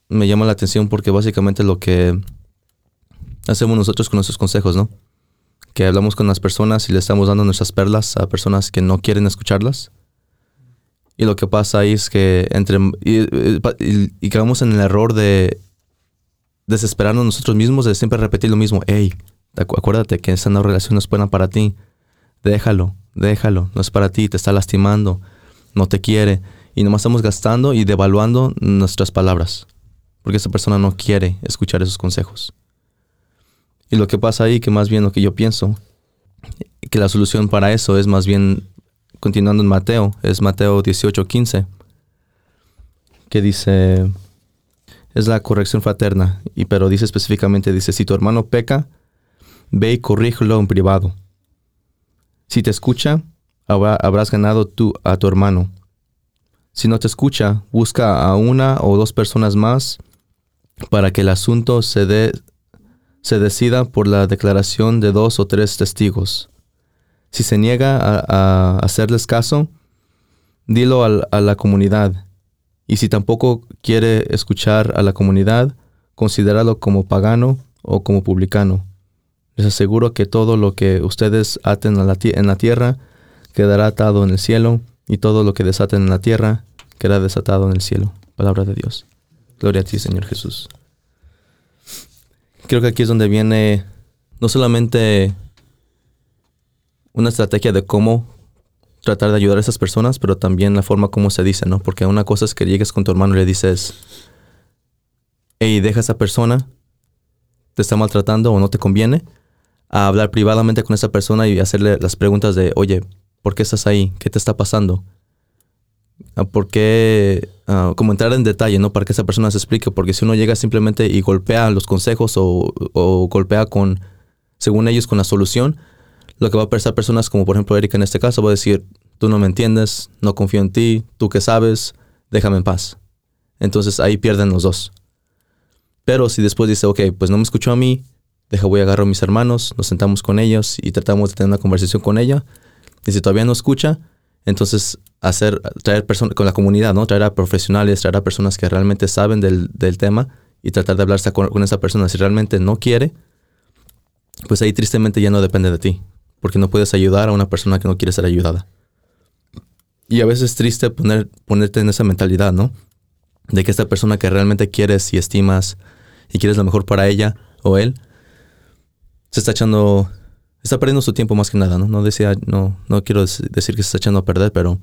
me llama la atención porque básicamente lo que hacemos nosotros con nuestros consejos, ¿no? Que hablamos con las personas y le estamos dando nuestras perlas a personas que no quieren escucharlas. Y lo que pasa ahí es que entre y, y- y en el error de desesperarnos nosotros mismos de siempre repetir lo mismo. Hey, acu- acuérdate que esa no relación no es buena para ti. Déjalo, déjalo, no es para ti, te está lastimando, no te quiere. Y nomás estamos gastando y devaluando nuestras palabras. Porque esa persona no quiere escuchar esos consejos. Y lo que pasa ahí, que más bien lo que yo pienso, que la solución para eso es más bien, continuando en Mateo, es Mateo 18, 15, que dice, es la corrección fraterna, y pero dice específicamente, dice, si tu hermano peca, ve y corrígelo en privado. Si te escucha, habrá- habrás ganado tú a tu hermano. Si no te escucha, busca a una o dos personas más para que el asunto se, dé- se decida por la declaración de dos o tres testigos. Si se niega a, hacerles caso, dilo a la comunidad. Y si tampoco quiere escuchar a la comunidad, considéralo como pagano o como publicano. Les aseguro que todo lo que ustedes aten a la en la tierra quedará atado en el cielo, y todo lo que desaten en la tierra quedará desatado en el cielo. Palabra de Dios. Gloria a ti, Señor Jesús. Creo que aquí es donde viene no solamente una estrategia de cómo tratar de ayudar a esas personas, pero también la forma como se dice, ¿no? Porque una cosa es que llegues con tu hermano y le dices, hey, deja a esa persona, te está maltratando o no te conviene, a hablar privadamente con esa persona y hacerle las preguntas de, oye, ¿por qué estás ahí? ¿Qué te está pasando? Ah, ¿Por qué? ah, como entrar en detalle, ¿no? Para que esa persona se explique, porque si uno llega simplemente y golpea los consejos o, o golpea con, según ellos, con la solución, lo que va a pensar personas como por ejemplo Erika en este caso va a decir, tú no me entiendes, no confío en ti, tú que sabes, déjame en paz. Entonces ahí pierden los dos. Pero si después dice, ok, pues no me escuchó a mí, deja voy a agarrar a mis hermanos, nos sentamos con ellos y tratamos de tener una conversación con ella. Y si todavía no escucha, entonces hacer, traer personas con la comunidad, ¿no? Traer a profesionales, traer a personas que realmente saben del, del tema y tratar de hablarse con, con esa persona. Si realmente no quiere, pues ahí tristemente ya no depende de ti, porque no puedes ayudar a una persona que no quiere ser ayudada. Y a veces es triste poner, ponerte en esa mentalidad, ¿no? De que esta persona que realmente quieres y estimas y quieres lo mejor para ella o él, se está echando, está perdiendo su tiempo más que nada, ¿no? No, decía, no, no quiero dec- decir que se está echando a perder, pero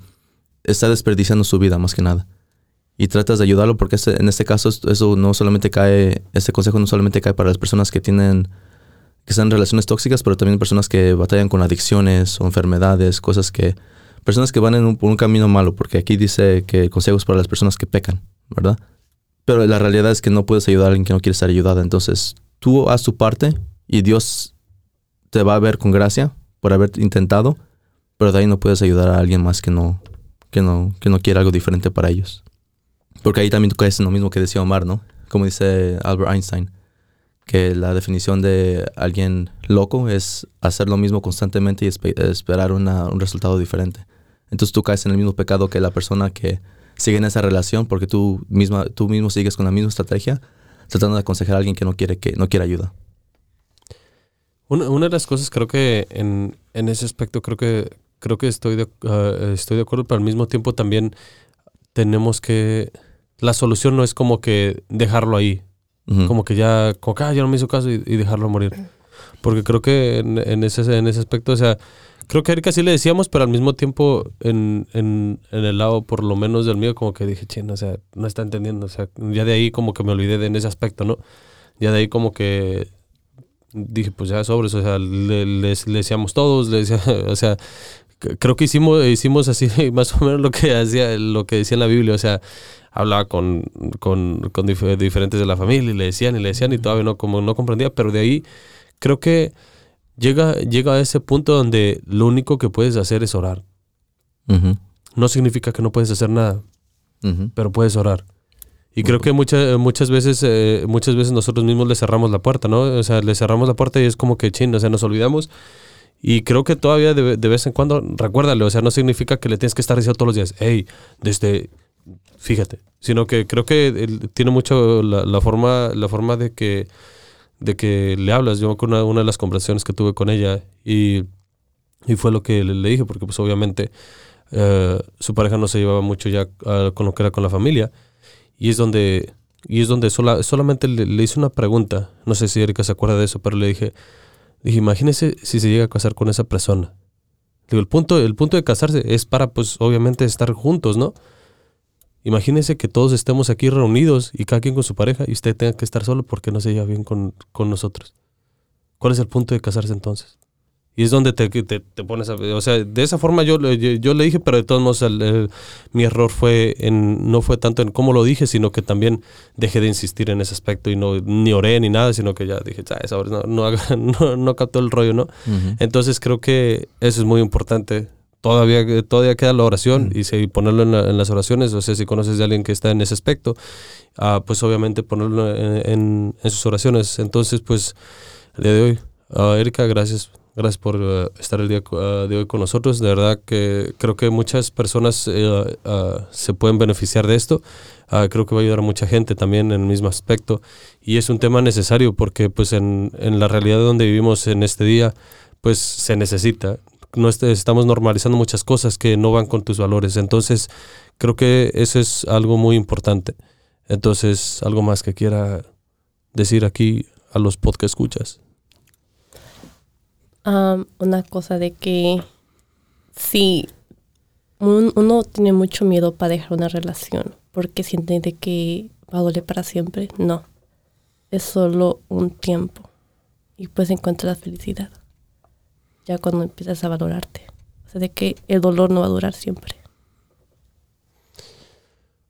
está desperdiciando su vida más que nada. Y tratas de ayudarlo porque este- en este caso es- eso no solamente cae, este consejo no solamente cae para las personas que tienen, que están relaciones tóxicas, pero también personas que batallan con adicciones o enfermedades, cosas que, personas que van en un, por un camino malo, porque aquí dice que el consejo es para las personas que pecan, ¿verdad? Pero la realidad es que no puedes ayudar a alguien que no quiere ser ayudada. Entonces, tú haz tu parte y Dios te va a ver con gracia por haber intentado, pero de ahí no puedes ayudar a alguien más que no, que no, que no quiere algo diferente para ellos. Porque ahí también tú caes en lo mismo que decía Omar, ¿no? Como dice Albert Einstein, que la definición de alguien loco es hacer lo mismo constantemente y espe- esperar un resultado diferente. Entonces tú caes en el mismo pecado que la persona que sigue en esa relación porque tú, misma, tú mismo sigues con la misma estrategia tratando de aconsejar a alguien que no quiere, que no quiere ayuda. Una, de las cosas creo que en, en ese aspecto creo que creo que estoy ah, estoy de acuerdo, pero al mismo tiempo también tenemos que la solución no es como que dejarlo ahí, Como que ya como que ah, ya no me hizo caso y, dejarlo morir. Porque creo que en, ese en ese aspecto, o sea, creo que a Erika sí le decíamos, pero al mismo tiempo en, en, el lado por lo menos del mío como que dije, "Chin, o sea, no está entendiendo", o sea, ya de ahí como que me olvidé de en ese aspecto, ¿no? Ya de ahí como que dije, pues ya sobres, o sea, le, les- le decíamos todos, le decía, o sea, creo que hicimos, hicimos así más o menos lo que hacía, lo que decía en la Biblia, o sea, hablaba con, con, con dif- diferentes de la familia y le decían y le decían y todavía no, como no comprendía, pero de ahí creo que llega, llega a ese punto donde lo único que puedes hacer es orar. No significa que no puedes hacer nada, pero puedes orar. Y creo que muchas muchas veces eh, muchas veces nosotros mismos le cerramos la puerta, ¿no? O sea, le cerramos la puerta y es como que chin, o sea, nos olvidamos. Y creo que todavía de, vez en cuando, recuérdale, o sea, no significa que le tienes que estar diciendo todos los días, hey, desde, fíjate, sino que creo que tiene mucho la, forma la forma de que de que le hablas. Yo con una, una de las conversaciones que tuve con ella y, y fue lo que le, dije, porque pues obviamente eh, su pareja no se llevaba mucho ya ah, con lo que era con la familia. Y es donde, y es donde sola, solamente le hice una pregunta. No sé si Erika se acuerda de eso, pero le dije, dije, imagínese si se llega a casar con esa persona. Digo, el punto, el punto de casarse es para, pues, obviamente estar juntos, ¿no? Imagínese que todos estemos aquí reunidos y cada quien con su pareja y usted tenga que estar solo porque no se lleva bien con, con nosotros. ¿Cuál es el punto de casarse entonces? Y es donde te, te, te pones a... O sea, de esa forma yo, le- yo, yo le dije, pero de todos modos el- el- mi error fue en... No fue tanto en cómo lo dije, sino que también dejé de insistir en ese aspecto y no ni oré ni nada, sino que ya dije, esa hora no, no, haga- no, no captó el rollo, ¿no? Entonces creo que eso es muy importante. Todavía, todavía queda la oración y si ponerlo en, la- en las oraciones, o sea, si conoces de alguien que está en ese aspecto, ah, pues obviamente ponerlo en, en- en sus oraciones. Entonces, pues, el día de hoy, ah, Erika, gracias. Gracias por ah, estar el día ah, de hoy con nosotros. De verdad que creo que muchas personas ah, se pueden beneficiar de esto. Ah, creo que va a ayudar a mucha gente también en el mismo aspecto. Y es un tema necesario porque pues en, en la realidad donde vivimos en este día, pues se necesita. No est- estamos normalizando muchas cosas que no van con tus valores. Entonces, creo que eso es algo muy importante. Entonces, algo más que quiera decir aquí a los podcast escuchas. Am, una cosa de que un- uno tiene mucho miedo para dejar una relación porque siente de que va a doler para siempre, no. Es solo un tiempo y pues encuentras la felicidad ya cuando empiezas a valorarte. O sea, de que el dolor no va a durar siempre.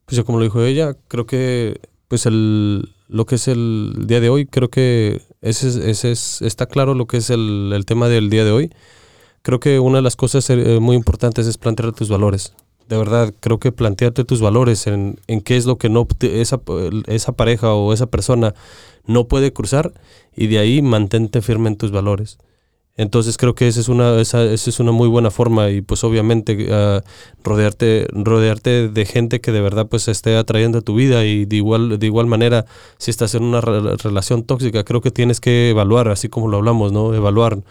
Pues ya como lo dijo ella, creo que pues el, lo que es el día de hoy, creo que ese, es- ese es, está claro lo que es el, el tema del día de hoy. Creo que una de las cosas eh, muy importantes es plantear tus valores. De verdad, creo que plantearte tus valores en, en qué es lo que no esa, esa pareja o esa persona no puede cruzar y de ahí mantente firme en tus valores. Entonces creo que esa es una, esa, esa es una muy buena forma y pues obviamente ah, rodearte, rodearte de gente que de verdad pues esté atrayendo a tu vida y de igual, de igual manera si estás en una re- relación tóxica creo que tienes que evaluar, así como lo hablamos, ¿no? Evaluar,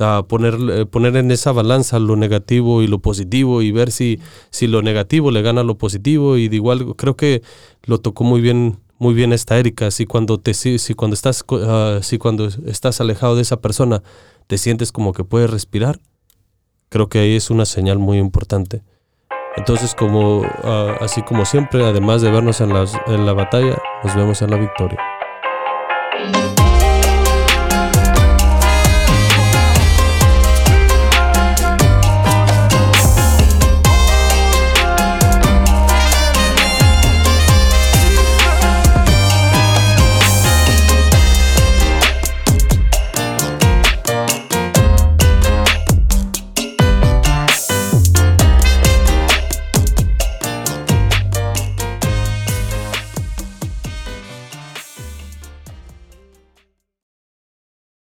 ah, poner, eh, poner en esa balanza lo negativo y lo positivo y ver si, si lo negativo le gana lo positivo y de igual creo que lo tocó muy bien muy bien esta Erika, si cuando te si, si cuando estás ah, si cuando estás alejado de esa persona te sientes como que puedes respirar, creo que ahí es una señal muy importante. Entonces, como ah, así como siempre, además de vernos en, las, en la batalla, nos vemos en la victoria.